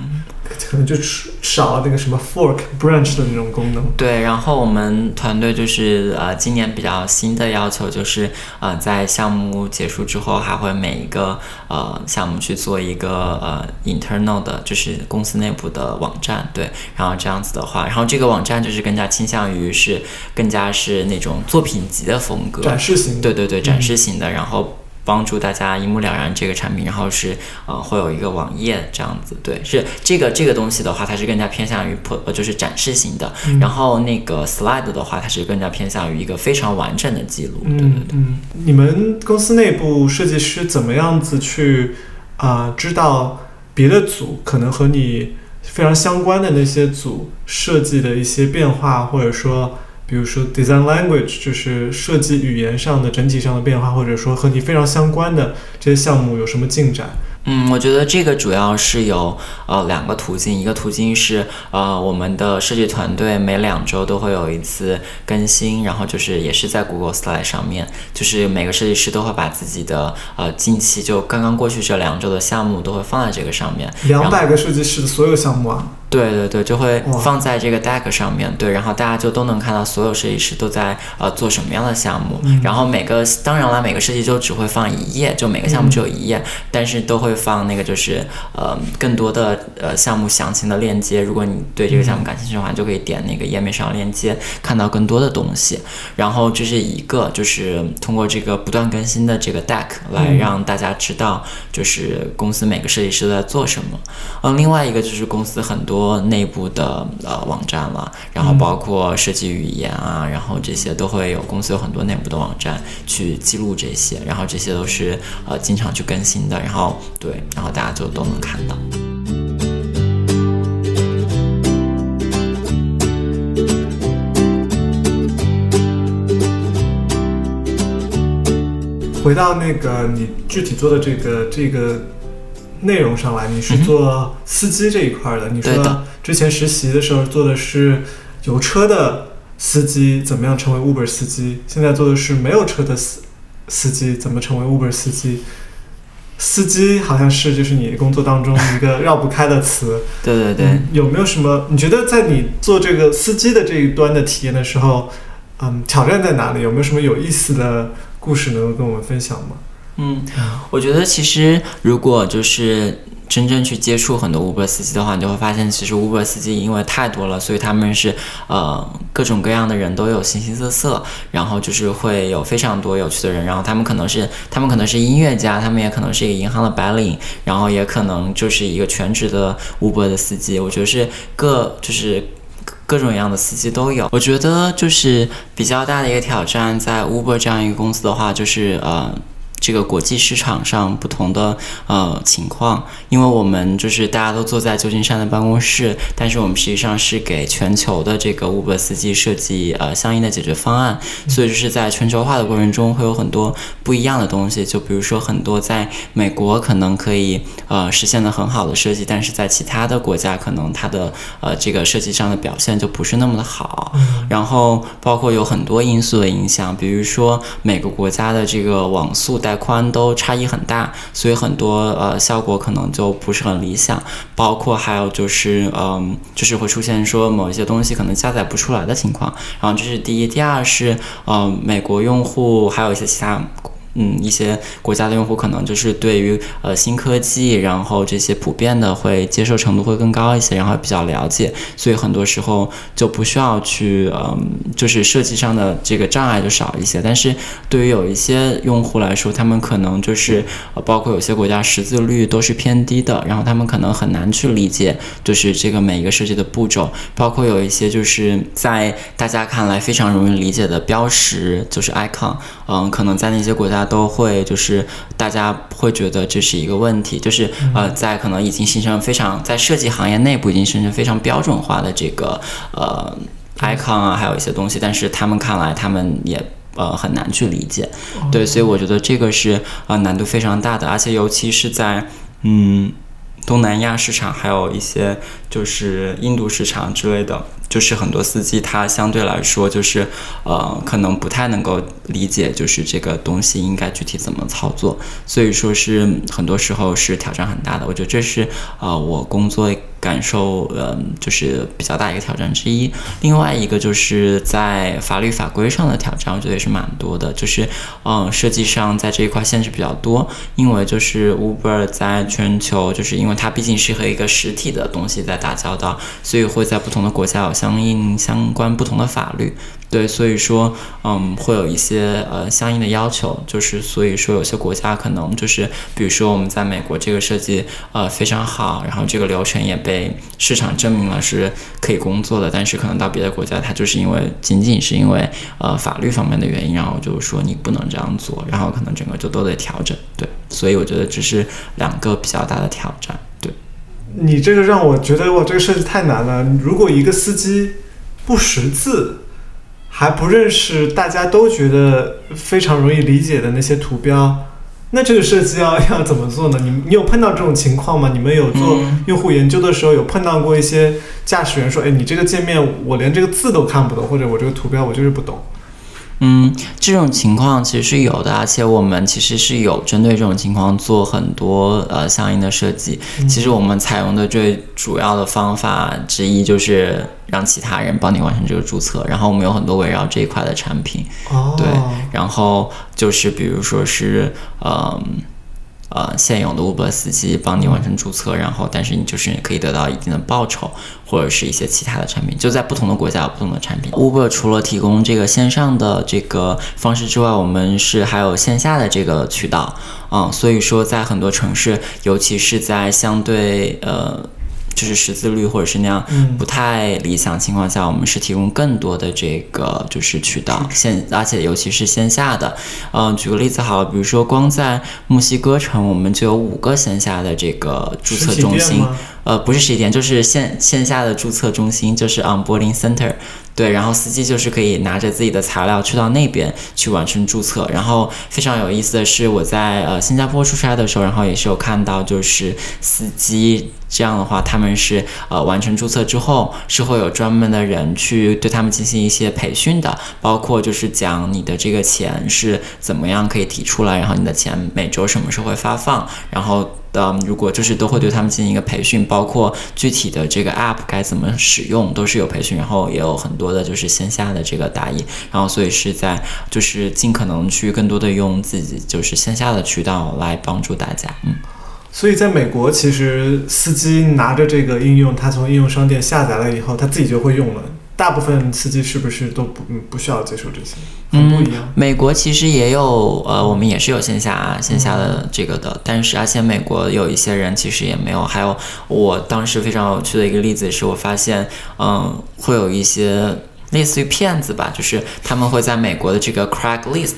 可能就少了那个什么 fork branch 的那种功能。对，然后我们团队就是呃，今年比较新的要求就是呃，在项目结束之后，还会每一个呃项目去做一个呃 internal 的，就是公司内部的网站。对，然后这样子的话，然后这个网站就是更加倾向于是更加是那种作品集的风格，展示型。对对对，展示型的，然后。帮助大家一目了然这个产品，然后是呃会有一个网页这样子，对，是这个这个东西的话，它是更加偏向于破呃就是展示型的，然后那个 slide 的话，它是更加偏向于一个非常完整的记录。嗯嗯，你们公司内部设计师怎么样子去啊知道别的组可能和你非常相关的那些组设计的一些变化，或者说？比如说，design language 就是设计语言上的整体上的变化，或者说和你非常相关的这些项目有什么进展？嗯，我觉得这个主要是有呃两个途径，一个途径是呃我们的设计团队每两周都会有一次更新，然后就是也是在 Google Slide 上面，就是每个设计师都会把自己的呃近期就刚刚过去这两周的项目都会放在这个上面。两百个设计师的所有项目啊？对对对，就会放在这个 Deck 上面，对，然后大家就都能看到所有设计师都在呃做什么样的项目，然后每个当然了，每个设计就只会放一页，就每个项目只有一页，但是都会放那个就是呃更多的呃项目详情的链接，如果你对这个项目感兴趣的话，就可以点那个页面上链接看到更多的东西。然后这是一个就是通过这个不断更新的这个 Deck 来让大家知道就是公司每个设计师都在做什么。嗯，另外一个就是公司很多。多内部的呃网站了，然后包括设计语言啊，然后这些都会有公司有很多内部的网站去记录这些，然后这些都是呃经常去更新的，然后对，然后大家就都能看到。回到那个你具体做的这个这个。内容上来，你是做司机这一块的。你说之前实习的时候做的是有车的司机，怎么样成为 Uber 司机？现在做的是没有车的司司机，怎么成为 Uber 司机？司机好像是就是你工作当中一个绕不开的词。对对对。有没有什么？你觉得在你做这个司机的这一端的体验的时候，嗯，挑战在哪里？有没有什么有意思的故事能够跟我们分享吗？嗯，我觉得其实如果就是真正去接触很多 Uber 司机的话，你就会发现，其实 Uber 司机因为太多了，所以他们是呃各种各样的人都有形形色色，然后就是会有非常多有趣的人，然后他们可能是他们可能是音乐家，他们也可能是一个银行的白领，然后也可能就是一个全职的 Uber 的司机。我觉得是各就是各种各样的司机都有。我觉得就是比较大的一个挑战，在 Uber 这样一个公司的话，就是呃。这个国际市场上不同的呃情况，因为我们就是大家都坐在旧金山的办公室，但是我们实际上是给全球的这个 Uber 司机设计呃相应的解决方案，所以就是在全球化的过程中会有很多不一样的东西，就比如说很多在美国可能可以呃实现的很好的设计，但是在其他的国家可能它的呃这个设计上的表现就不是那么的好，然后包括有很多因素的影响，比如说每个国家的这个网速带带宽都差异很大，所以很多呃效果可能就不是很理想。包括还有就是，嗯，就是会出现说某一些东西可能加载不出来的情况。然后这是第一，第二是，呃，美国用户还有一些其他。嗯，一些国家的用户可能就是对于呃新科技，然后这些普遍的会接受程度会更高一些，然后比较了解，所以很多时候就不需要去嗯，就是设计上的这个障碍就少一些。但是对于有一些用户来说，他们可能就是包括有些国家识字率都是偏低的，然后他们可能很难去理解，就是这个每一个设计的步骤，包括有一些就是在大家看来非常容易理解的标识，就是 icon，嗯，可能在那些国家。都会就是大家会觉得这是一个问题，就是呃，在可能已经形成非常在设计行业内部已经形成非常标准化的这个呃 icon 啊，还有一些东西，但是他们看来他们也呃很难去理解，对，所以我觉得这个是呃难度非常大的，而且尤其是在嗯东南亚市场，还有一些就是印度市场之类的。就是很多司机他相对来说就是，呃，可能不太能够理解，就是这个东西应该具体怎么操作，所以说是很多时候是挑战很大的。我觉得这是呃我工作感受，嗯，就是比较大一个挑战之一。另外一个就是在法律法规上的挑战，我觉得也是蛮多的。就是，嗯，设计上在这一块限制比较多，因为就是 Uber 在全球，就是因为它毕竟是和一个实体的东西在打交道，所以会在不同的国家有相应相关不同的法律。对，所以说，嗯，会有一些呃相应的要求，就是所以说有些国家可能就是，比如说我们在美国这个设计呃非常好，然后这个流程也被市场证明了是可以工作的，但是可能到别的国家，它就是因为仅仅是因为呃法律方面的原因，然后就是说你不能这样做，然后可能整个就都得调整。对，所以我觉得这是两个比较大的挑战。对，你这个让我觉得哇，这个设计太难了。如果一个司机不识字。还不认识，大家都觉得非常容易理解的那些图标，那这个设计要要怎么做呢？你你有碰到这种情况吗？你们有做用户研究的时候有碰到过一些驾驶员说，哎，你这个界面我连这个字都看不懂，或者我这个图标我就是不懂。嗯，这种情况其实是有的，而且我们其实是有针对这种情况做很多呃相应的设计。其实我们采用的最主要的方法之一就是让其他人帮你完成这个注册，然后我们有很多围绕这一块的产品。哦，对，然后就是比如说是嗯。呃，呃现有的 Uber 司机帮你完成注册，然后但是你就是可以得到一定的报酬，或者是一些其他的产品，就在不同的国家有不同的产品。Uber 除了提供这个线上的这个方式之外，我们是还有线下的这个渠道，嗯，所以说在很多城市，尤其是在相对呃。就是识字率或者是那样不太理想情况下，我们是提供更多的这个就是渠道线，而且尤其是线下的。嗯，举个例子好了，比如说光在墨西哥城，我们就有五个线下的这个注册中心。呃，不是实体店，就是线线下的注册中心，就是 onboarding center。对，然后司机就是可以拿着自己的材料去到那边去完成注册。然后非常有意思的是，我在呃新加坡出差的时候，然后也是有看到，就是司机这样的话，他们是呃完成注册之后，是会有专门的人去对他们进行一些培训的，包括就是讲你的这个钱是怎么样可以提出来，然后你的钱每周什么时候会发放，然后。的，如果就是都会对他们进行一个培训，包括具体的这个 app 该怎么使用，都是有培训，然后也有很多的就是线下的这个答疑，然后所以是在就是尽可能去更多的用自己就是线下的渠道来帮助大家，嗯。所以在美国，其实司机拿着这个应用，他从应用商店下载了以后，他自己就会用了。大部分司机是不是都不不需要接受这些？很不一样。美国其实也有，呃，我们也是有线下线下的这个的，但是而且美国有一些人其实也没有。还有我当时非常有趣的一个例子是我发现，嗯，会有一些。类似于骗子吧，就是他们会在美国的这个 Craigslist，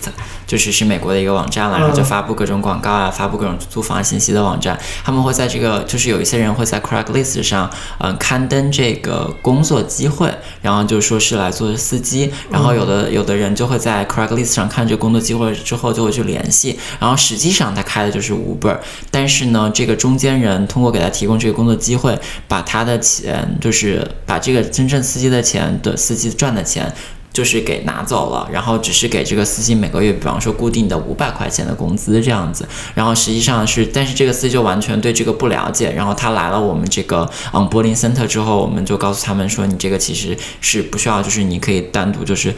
就是是美国的一个网站了，然后就发布各种广告啊，发布各种租房信息的网站。他们会在这个，就是有一些人会在 Craigslist 上，嗯，刊登这个工作机会，然后就说是来做司机。然后有的有的人就会在 Craigslist 上看这个工作机会之后，就会去联系。然后实际上他开的就是 Uber，但是呢，这个中间人通过给他提供这个工作机会，把他的钱，就是把这个真正司机的钱的司机。赚的钱就是给拿走了，然后只是给这个司机每个月，比方说固定的五百块钱的工资这样子。然后实际上是，但是这个司机就完全对这个不了解。然后他来了我们这个嗯柏林 center 之后，我们就告诉他们说，你这个其实是不需要，就是你可以单独就是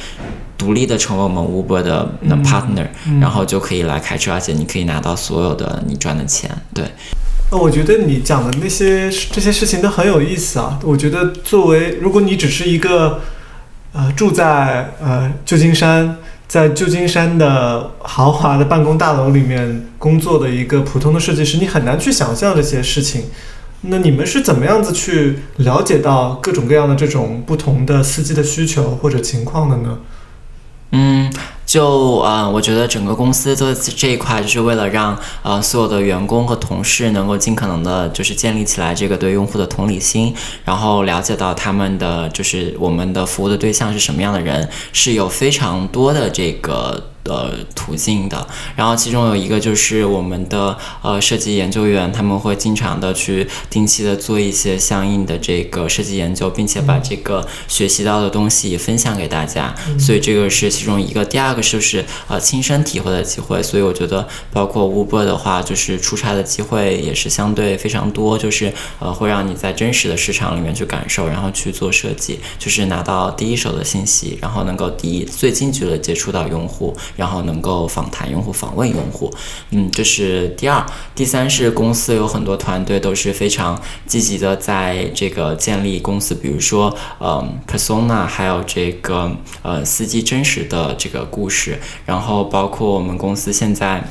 独立的成为我们 Uber 的那 partner，然后就可以来开车，而且你可以拿到所有的你赚的钱。对，那我觉得你讲的那些这些事情都很有意思啊。我觉得作为如果你只是一个呃，住在呃旧金山，在旧金山的豪华的办公大楼里面工作的一个普通的设计师，你很难去想象这些事情。那你们是怎么样子去了解到各种各样的这种不同的司机的需求或者情况的呢？嗯。就呃，我觉得整个公司做这一块，就是为了让呃所有的员工和同事能够尽可能的，就是建立起来这个对用户的同理心，然后了解到他们的就是我们的服务的对象是什么样的人，是有非常多的这个。呃途径的。然后其中有一个就是我们的呃设计研究员，他们会经常的去定期的做一些相应的这个设计研究，并且把这个学习到的东西分享给大家。所以这个是其中一个。第二个就是呃亲身体会的机会。所以我觉得包括 Uber 的话，就是出差的机会也是相对非常多，就是呃会让你在真实的市场里面去感受，然后去做设计，就是拿到第一手的信息，然后能够第一最近距离接触到用户，然后能够访谈用户、访问用户。嗯，这是第二。第三是公司有很多团队都是非常积极的在这个建立公司，比如说呃 persona，还有这个呃司机真实的这个故事，然后包括我们公司现在。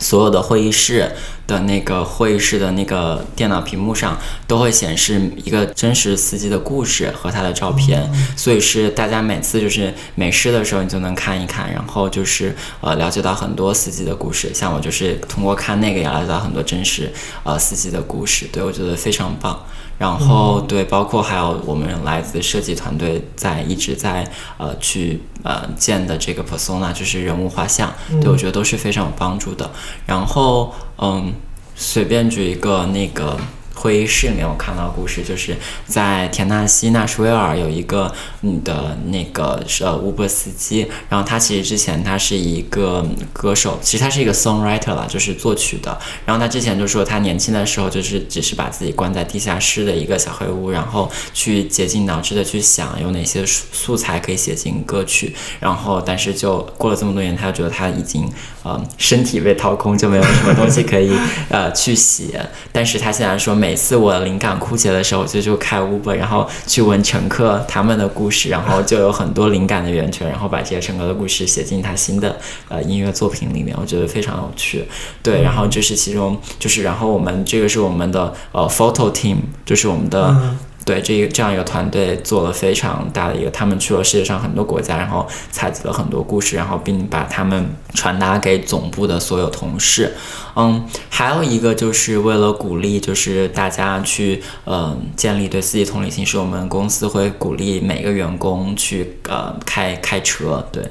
所有的会议室的那个会议室的那个电脑屏幕上都会显示一个真实司机的故事和他的照片，所以是大家每次就是没事的时候你就能看一看，然后就是呃了解到很多司机的故事。像我就是通过看那个也了解到很多真实呃司机的故事，对我觉得非常棒。然后对，包括还有我们来自设计团队在一直在呃去呃建的这个 persona，就是人物画像，对我觉得都是非常有帮助的。然后嗯，随便举一个那个。会议室里面，我看到故事，就是在田纳西纳什维尔有一个你的那个是 Uber 司机，然后他其实之前他是一个歌手，其实他是一个 songwriter 啦，就是作曲的。然后他之前就说他年轻的时候就是只是把自己关在地下室的一个小黑屋，然后去竭尽脑汁的去想有哪些素素材可以写进歌曲。然后但是就过了这么多年，他就觉得他已经 呃身体被掏空，就没有什么东西可以 呃去写。但是他现在说每每次我灵感枯竭的时候，我就就开 Uber，然后去问乘客他们的故事，然后就有很多灵感的源泉，然后把这些乘客的故事写进他新的呃音乐作品里面，我觉得非常有趣。对，然后这是其中，就是然后我们这个是我们的呃 photo team，就是我们的。对，这一这样一个团队做了非常大的一个，他们去了世界上很多国家，然后采集了很多故事，然后并把他们传达给总部的所有同事。嗯，还有一个就是为了鼓励，就是大家去嗯建立对司机同理心，是我们公司会鼓励每个员工去呃开开车，对，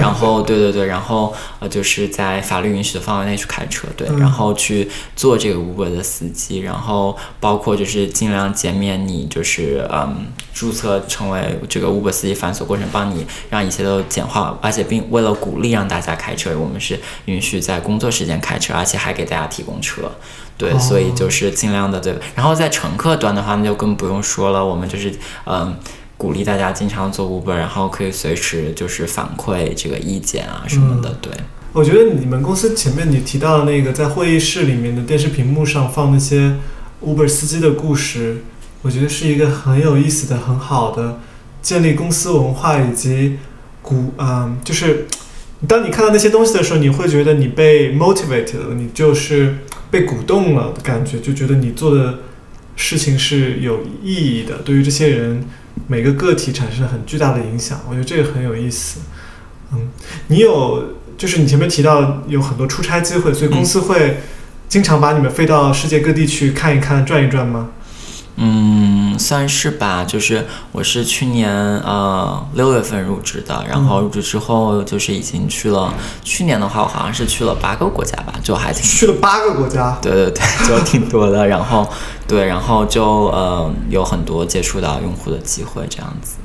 然后对对对，然后呃就是在法律允许的范围内去开车，对，然后去做这个 Uber 的司机，然后包括就是尽量减免你。就是嗯，注册成为这个 Uber 司机繁琐过程，帮你让一切都简化，而且并为了鼓励让大家开车，我们是允许在工作时间开车，而且还给大家提供车，对，所以就是尽量的对。然后在乘客端的话，那就更不用说了，我们就是嗯，鼓励大家经常做 Uber，然后可以随时就是反馈这个意见啊什么的，对。我觉得你们公司前面你提到的那个在会议室里面的电视屏幕上放那些 Uber 司机的故事。我觉得是一个很有意思的、很好的建立公司文化以及鼓，嗯，就是当你看到那些东西的时候，你会觉得你被 motivated 了，你就是被鼓动了的感觉，就觉得你做的事情是有意义的，对于这些人每个个体产生了很巨大的影响。我觉得这个很有意思。嗯，你有就是你前面提到有很多出差机会，所以公司会经常把你们飞到世界各地去看一看、转一转吗？嗯，算是吧。就是我是去年呃六月份入职的，然后入职之后就是已经去了。去年的话，我好像是去了八个国家吧，就还挺去了八个国家。对对对，就挺多的。然后对，然后就呃有很多接触到用户的机会，这样子。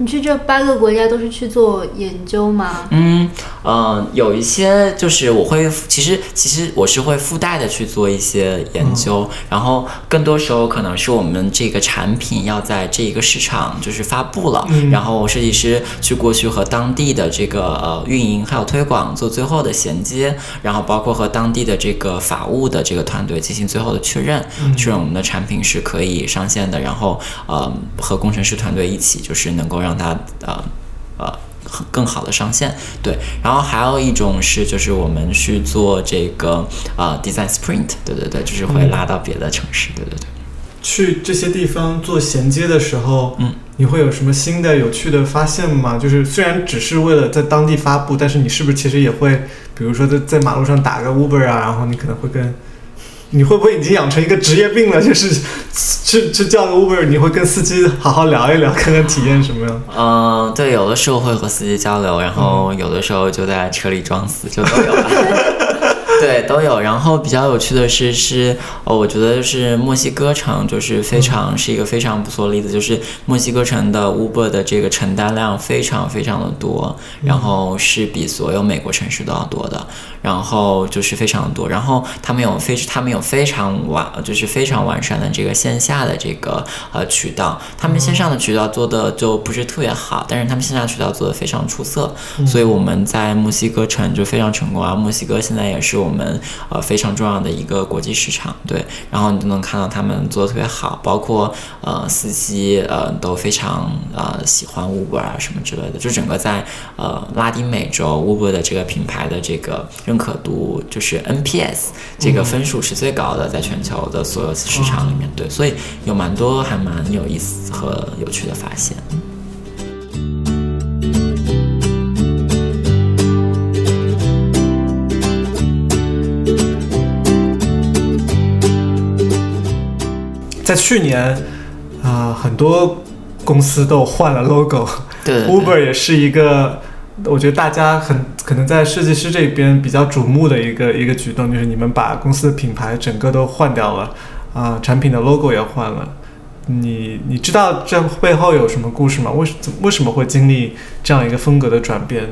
你去这八个国家都是去做研究吗？嗯，呃，有一些就是我会，其实其实我是会附带的去做一些研究，然后更多时候可能是我们这个产品要在这一个市场就是发布了，然后设计师去过去和当地的这个呃运营还有推广做最后的衔接，然后包括和当地的这个法务的这个团队进行最后的确认，确认我们的产品是可以上线的，然后呃和工程师团队一起就是能够让让它呃呃更好的上线，对，然后还有一种是就是我们去做这个呃 design sprint，对对对，就是会拉到别的城市，对对对。去这些地方做衔接的时候，嗯，你会有什么新的有趣的发现吗？就是虽然只是为了在当地发布，但是你是不是其实也会，比如说在在马路上打个 Uber 啊，然后你可能会跟你会不会已经养成一个职业病了？就是 去去叫个 Uber，你会跟司机好好聊一聊，看看体验什么样？嗯，对，有的时候会和司机交流，然后有的时候就在车里装死，就都有了。对，都有。然后比较有趣的是，是哦，我觉得就是墨西哥城，就是非常是一个非常不错的例子，就是墨西哥城的 Uber 的这个承担量非常非常的多，然后是比所有美国城市都要多的，然后就是非常多。然后他们有非他们有非常完，就是非常完善的这个线下的这个呃渠道，他们线上的渠道做的就不是特别好，但是他们线下渠道做的非常出色，所以我们在墨西哥城就非常成功啊。墨西哥现在也是我。我们呃非常重要的一个国际市场，对，然后你都能看到他们做的特别好，包括呃司机呃都非常呃喜欢 Uber 啊什么之类的，就整个在呃拉丁美洲 Uber 的这个品牌的这个认可度，就是 NPS 这个分数是最高的，在全球的所有市场里面，对，所以有蛮多还蛮有意思和有趣的发现。在去年，啊，很多公司都换了 logo，对，Uber 也是一个，我觉得大家很可能在设计师这边比较瞩目的一个一个举动，就是你们把公司的品牌整个都换掉了，啊，产品的 logo 也换了。你你知道这背后有什么故事吗？为什为什么会经历这样一个风格的转变？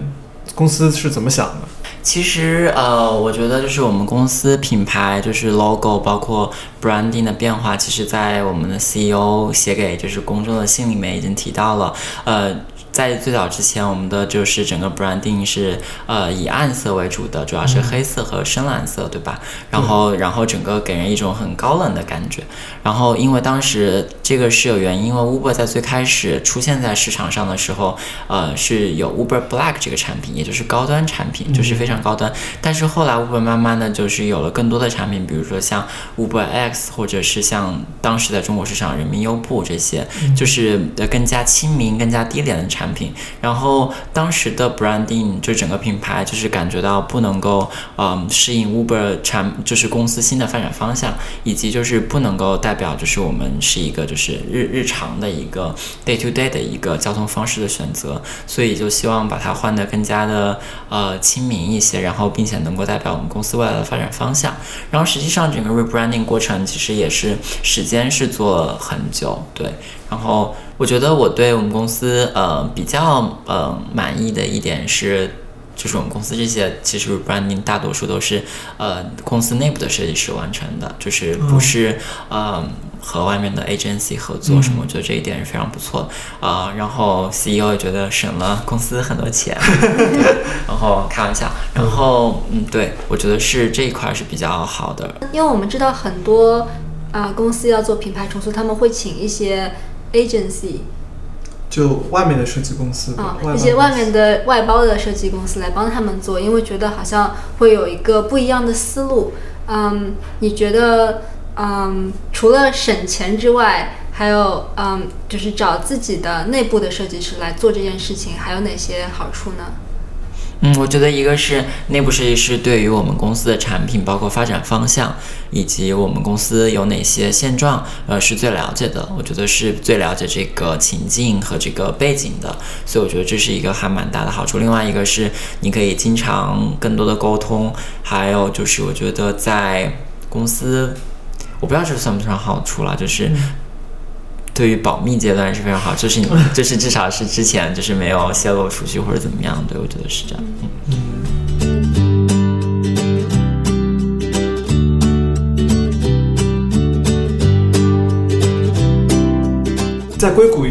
公司是怎么想的？其实，呃，我觉得就是我们公司品牌，就是 logo，包括 branding 的变化，其实在我们的 CEO 写给就是公众的信里面已经提到了，呃。在最早之前，我们的就是整个 branding 是呃以暗色为主的，主要是黑色和深蓝色，对吧？然后然后整个给人一种很高冷的感觉。然后因为当时这个是有原因，因为 Uber 在最开始出现在市场上的时候，呃是有 Uber Black 这个产品，也就是高端产品，就是非常高端。但是后来 Uber 慢慢的就是有了更多的产品，比如说像 Uber X，或者是像当时在中国市场人民优步这些，就是更加亲民、更加低廉的产。产品，然后当时的 branding 就整个品牌就是感觉到不能够，嗯，适应 Uber 产就是公司新的发展方向，以及就是不能够代表就是我们是一个就是日日常的一个 day to day 的一个交通方式的选择，所以就希望把它换得更加的呃亲民一些，然后并且能够代表我们公司未来的发展方向。然后实际上整个 rebranding 过程其实也是时间是做了很久，对，然后。我觉得我对我们公司呃比较呃满意的一点是，就是我们公司这些其实 branding 大多数都是呃公司内部的设计师完成的，就是不是呃和外面的 agency 合作什么，我觉得这一点是非常不错啊。然后 CEO 也觉得省了公司很多钱，然后开玩笑，然后嗯，对我觉得是这一块是比较好的，因为我们知道很多啊公司要做品牌重塑，他们会请一些。agency，就外面的设计公司啊，一些外面的外包的设计公司来帮他们做，因为觉得好像会有一个不一样的思路。嗯，你觉得，嗯，除了省钱之外，还有，嗯，就是找自己的内部的设计师来做这件事情，还有哪些好处呢？嗯，我觉得一个是内部设计师对于我们公司的产品，包括发展方向，以及我们公司有哪些现状，呃，是最了解的。我觉得是最了解这个情境和这个背景的，所以我觉得这是一个还蛮大的好处。另外一个是你可以经常更多的沟通，还有就是我觉得在公司，我不知道这算不算好处了，就是。对于保密阶段是非常好，就是你，就是至少是之前就是没有泄露出去或者怎么样，对我觉得是这样。嗯。在硅谷，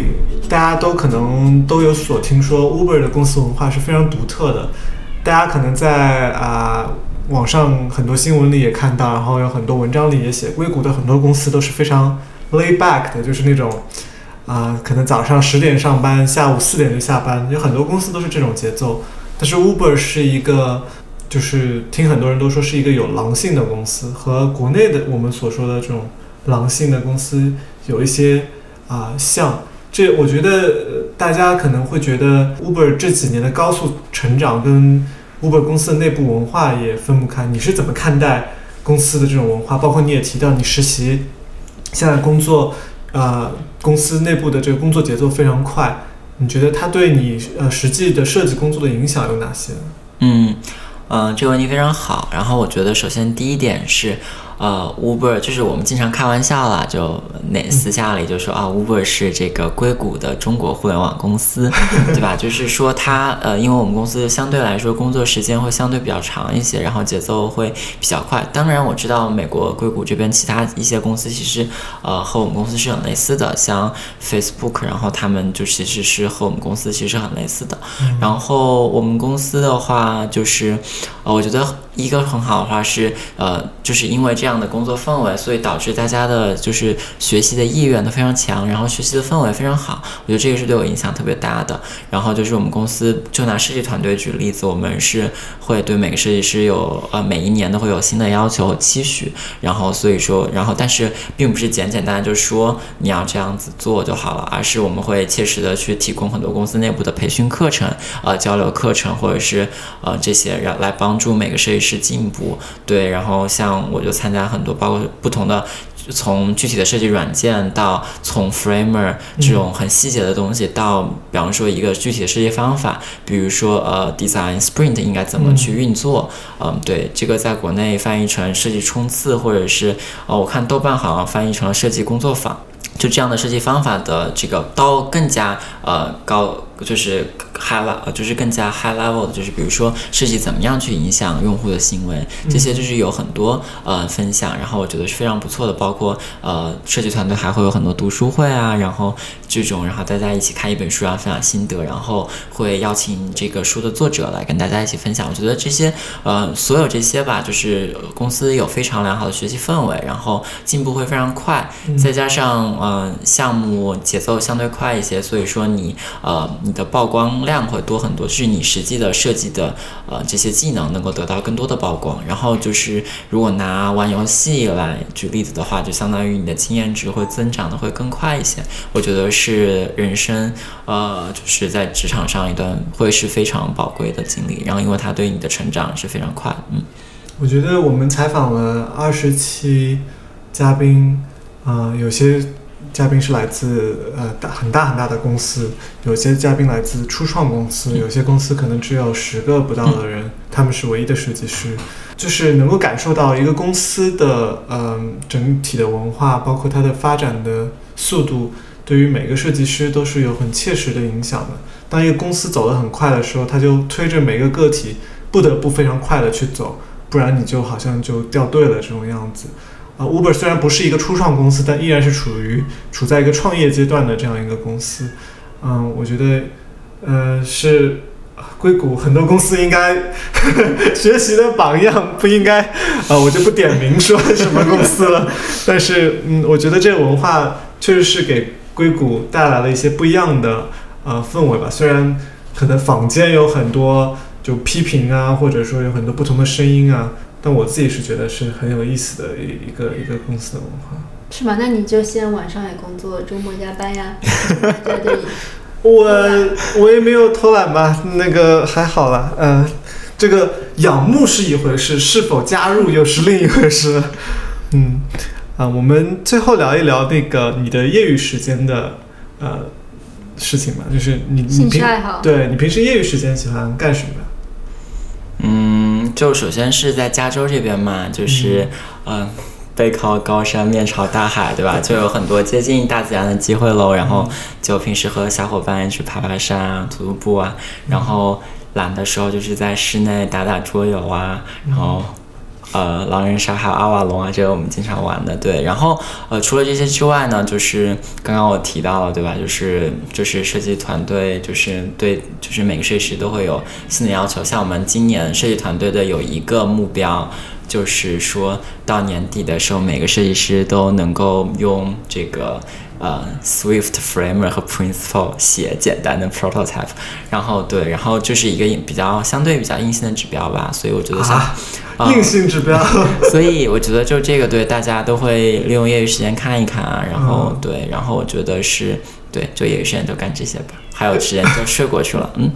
大家都可能都有所听说，Uber 的公司文化是非常独特的。大家可能在啊网上很多新闻里也看到，然后有很多文章里也写，硅谷的很多公司都是非常。Lay back 的就是那种，啊，可能早上十点上班，下午四点就下班，有很多公司都是这种节奏。但是 Uber 是一个，就是听很多人都说是一个有狼性的公司，和国内的我们所说的这种狼性的公司有一些啊像。这我觉得大家可能会觉得 Uber 这几年的高速成长跟 Uber 公司的内部文化也分不开。你是怎么看待？公司的这种文化，包括你也提到你实习，现在工作，呃，公司内部的这个工作节奏非常快，你觉得它对你呃实际的设计工作的影响有哪些？嗯嗯、这个问题非常好。然后我觉得首先第一点是。呃，Uber 就是我们经常开玩笑啦，就那私下里就说啊，Uber 是这个硅谷的中国互联网公司，对吧？就是说它呃，因为我们公司相对来说工作时间会相对比较长一些，然后节奏会比较快。当然我知道美国硅谷这边其他一些公司其实呃和我们公司是很类似的，像 Facebook，然后他们就其实是和我们公司其实很类似的。然后我们公司的话就是，呃，我觉得一个很好的话是呃，就是因为这样的工作氛围，所以导致大家的就是学习的意愿都非常强，然后学习的氛围非常好。我觉得这个是对我影响特别大的。然后就是我们公司就拿设计团队举例子，我们是会对每个设计师有呃每一年都会有新的要求和期许，然后所以说，然后但是并不是简简单单就说你要这样子做就好了，而是我们会切实的去提供很多公司内部的培训课程、呃交流课程或者是呃这些让来帮助每个设计师进步。对，然后像我就参加很多包括不同的。从具体的设计软件到从 framer 这种很细节的东西，到比方说一个具体的设计方法，比如说呃 design sprint 应该怎么去运作，嗯，对，这个在国内翻译成设计冲刺，或者是呃我看豆瓣好像翻译成了设计工作坊。就这样的设计方法的这个到更加呃高，就是 high level，就是更加 high level 的，就是比如说设计怎么样去影响用户的行为，这些就是有很多呃分享，然后我觉得是非常不错的，包括呃设计团队还会有很多读书会啊，然后这种，然后大家一起看一本书啊，分享心得，然后会邀请这个书的作者来跟大家一起分享。我觉得这些呃所有这些吧，就是公司有非常良好的学习氛围，然后进步会非常快，再加上呃项目节奏相对快一些，所以说你呃你的曝光量会多很多，就是你实际的设计的呃这些技能能够得到更多的曝光。然后就是如果拿玩游戏来举例子的话，就相当于你的经验值会增长的会更快一些。我觉得是人生呃就是在职场上一段会是非常宝贵的经历，然后因为它对你的成长是非常快，嗯。我觉得我们采访了二十期嘉宾，呃，有些嘉宾是来自呃大很大很大的公司，有些嘉宾来自初创公司，有些公司可能只有十个不到的人，他们是唯一的设计师，就是能够感受到一个公司的呃整体的文化，包括它的发展的速度，对于每个设计师都是有很切实的影响的。当一个公司走得很快的时候，它就推着每个个体不得不非常快的去走。不然你就好像就掉队了这种样子。啊、u b e r 虽然不是一个初创公司，但依然是处于处在一个创业阶段的这样一个公司。嗯，我觉得，呃，是硅谷很多公司应该 学习的榜样，不应该啊、我就不点名说什么公司了。但是，嗯，我觉得这个文化确实是给硅谷带来了一些不一样的呃氛围吧。虽然可能坊间有很多。就批评啊，或者说有很多不同的声音啊，但我自己是觉得是很有意思的一一个一个公司的文化。是吗？那你就先晚上也工作，周末加班呀。我我也没有偷懒吧，那个还好啦，嗯、这个仰慕是一回事，是否加入又是另一回事。嗯，啊，我们最后聊一聊那个你的业余时间的呃事情吧，就是你你兴趣平爱好对你平时业余时间喜欢干什么？嗯，就首先是在加州这边嘛，就是嗯、呃背靠高山，面朝大海，对吧？就有很多接近大自然的机会喽。然后就平时和小伙伴去爬爬山啊、徒徒步啊，然后懒的时候就是在室内打打桌游啊，然后。呃，狼人杀还有阿瓦隆啊，这个我们经常玩的，对。然后呃，除了这些之外呢，就是刚刚我提到了，对吧？就是就是设计团队，就是对，就是每个设计师都会有新的要求。像我们今年设计团队的有一个目标，就是说到年底的时候，每个设计师都能够用这个呃 Swift Framer 和 Principle 写简单的 prototype。然后对，然后就是一个比较相对比较硬性的指标吧。所以我觉得像。硬性指标。所以我觉得就这个对大家都会利用业余时间看一看啊，然后嗯对，然后我觉得是对，就业余时间就干这些吧，还有时间就睡过去了，嗯，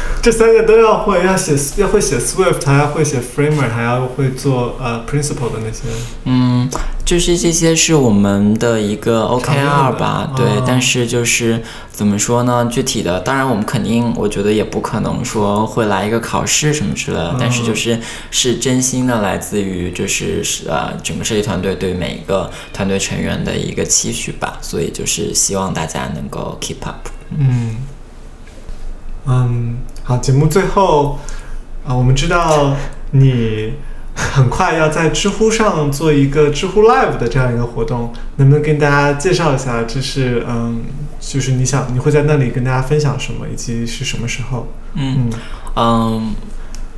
这三个都要会，要写要会写 Swift，还要会写 Framer，还要会做呃 Principle 的那些。嗯，就是这些是我们的一个 OKR 吧，对。但是就是怎么说呢？具体的，当然我们肯定，我觉得也不可能说会来一个考试什么之类的。但是就是是真心的，来自于就是呃整个设计团队对每一个团队成员的一个期许吧。所以就是希望大家能够 keep up。嗯。嗯，好，节目最后啊，我们知道你很快要在知乎上做一个知乎 Live 的这样一个活动，能不能跟大家介绍一下？这是嗯，就是你想你会在那里跟大家分享什么，以及是什么时候？嗯嗯。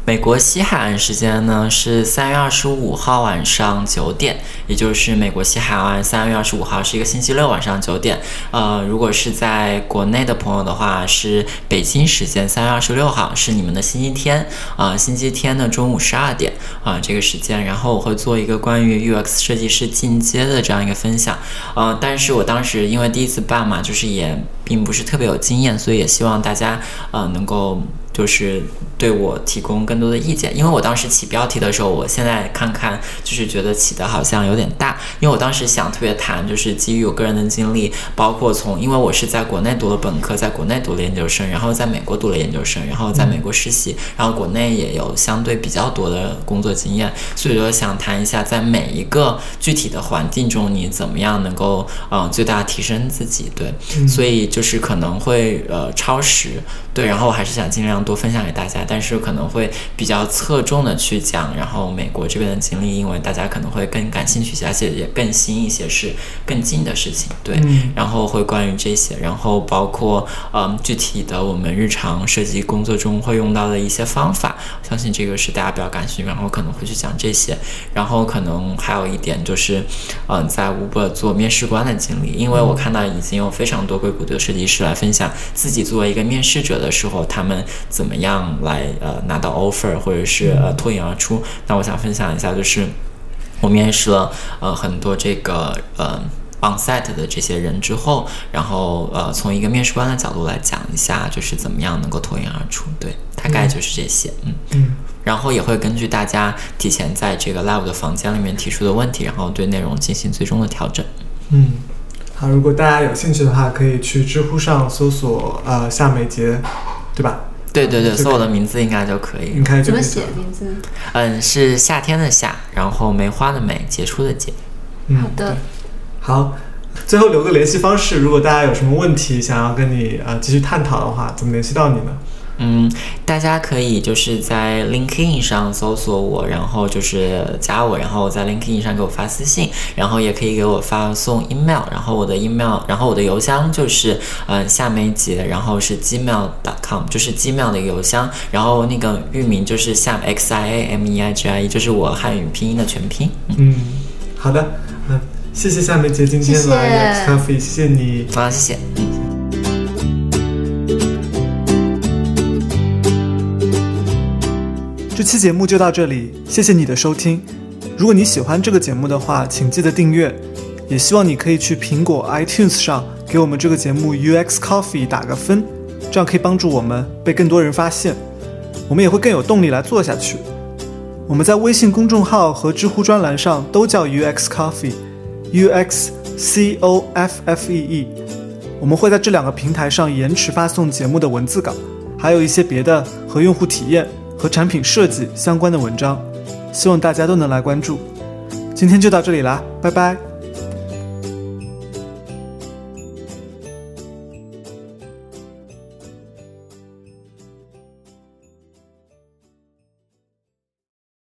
美国西海岸时间呢是三月二十五号晚上九点，也就是美国西海岸三月二十五号是一个星期六晚上九点。呃，如果是在国内的朋友的话，是北京时间三月二十六号是你们的星期天啊，星期天的中午十二点啊这个时间。然后我会做一个关于 UX 设计师进阶的这样一个分享。呃，但是我当时因为第一次办嘛，就是也并不是特别有经验，所以也希望大家呃能够。就是对我提供更多的意见，因为我当时起标题的时候，我现在看看就是觉得起的好像有点大，因为我当时想特别谈，就是基于我个人的经历，包括从因为我是在国内读了本科，在国内读了研究生，然后在美国读了研究生，然后在美国实习，然后国内也有相对比较多的工作经验，所以说想谈一下在每一个具体的环境中，你怎么样能够嗯最大提升自己，对，所以就是可能会呃超时，对，然后我还是想尽量。多分享给大家，但是可能会比较侧重的去讲，然后美国这边的经历，因为大家可能会更感兴趣些，而且也更新一些，是更近的事情，对。然后会关于这些，然后包括嗯具体的我们日常设计工作中会用到的一些方法，相信这个是大家比较感兴趣，然后可能会去讲这些。然后可能还有一点就是，嗯，在 Uber 做面试官的经历，因为我看到已经有非常多硅谷的设计师来分享自己作为一个面试者的时候，他们。怎么样来呃拿到 offer 或者是呃脱颖而出？那我想分享一下，就是我面试了呃很多这个呃 onsite 的这些人之后，然后呃从一个面试官的角度来讲一下，就是怎么样能够脱颖而出？对，大概就是这些，嗯嗯。然后也会根据大家提前在这个 live 的房间里面提出的问题，然后对内容进行最终的调整。嗯，好，如果大家有兴趣的话，可以去知乎上搜索呃夏美杰，对吧？对对对，搜我的名字应该就可以。应该怎么写名字？嗯，是夏天的夏，然后梅花的梅，杰出的杰。好的。好，最后留个联系方式，如果大家有什么问题想要跟你呃继续探讨的话，怎么联系到你呢？嗯，大家可以就是在 LinkedIn 上搜索我，然后就是加我，然后在 LinkedIn 上给我发私信，然后也可以给我发送 email，然后我的 email，然后我的邮箱就是嗯夏梅杰，然后是 gmail.com，就是 gmail 的一个邮箱，然后那个域名就是夏 x i a m e i g i e，就是我汉语拼音的全拼。嗯，好的，嗯，谢谢夏梅杰今天来 Coffee，谢谢你，好，谢谢。这期节目就到这里，谢谢你的收听。如果你喜欢这个节目的话，请记得订阅。也希望你可以去苹果 iTunes 上给我们这个节目 UX Coffee 打个分，这样可以帮助我们被更多人发现，我们也会更有动力来做下去。我们在微信公众号和知乎专栏上都叫 UX Coffee，UX C O F F E E。我们会在这两个平台上延迟发送节目的文字稿，还有一些别的和用户体验。和产品设计相关的文章，希望大家都能来关注。今天就到这里啦，拜拜。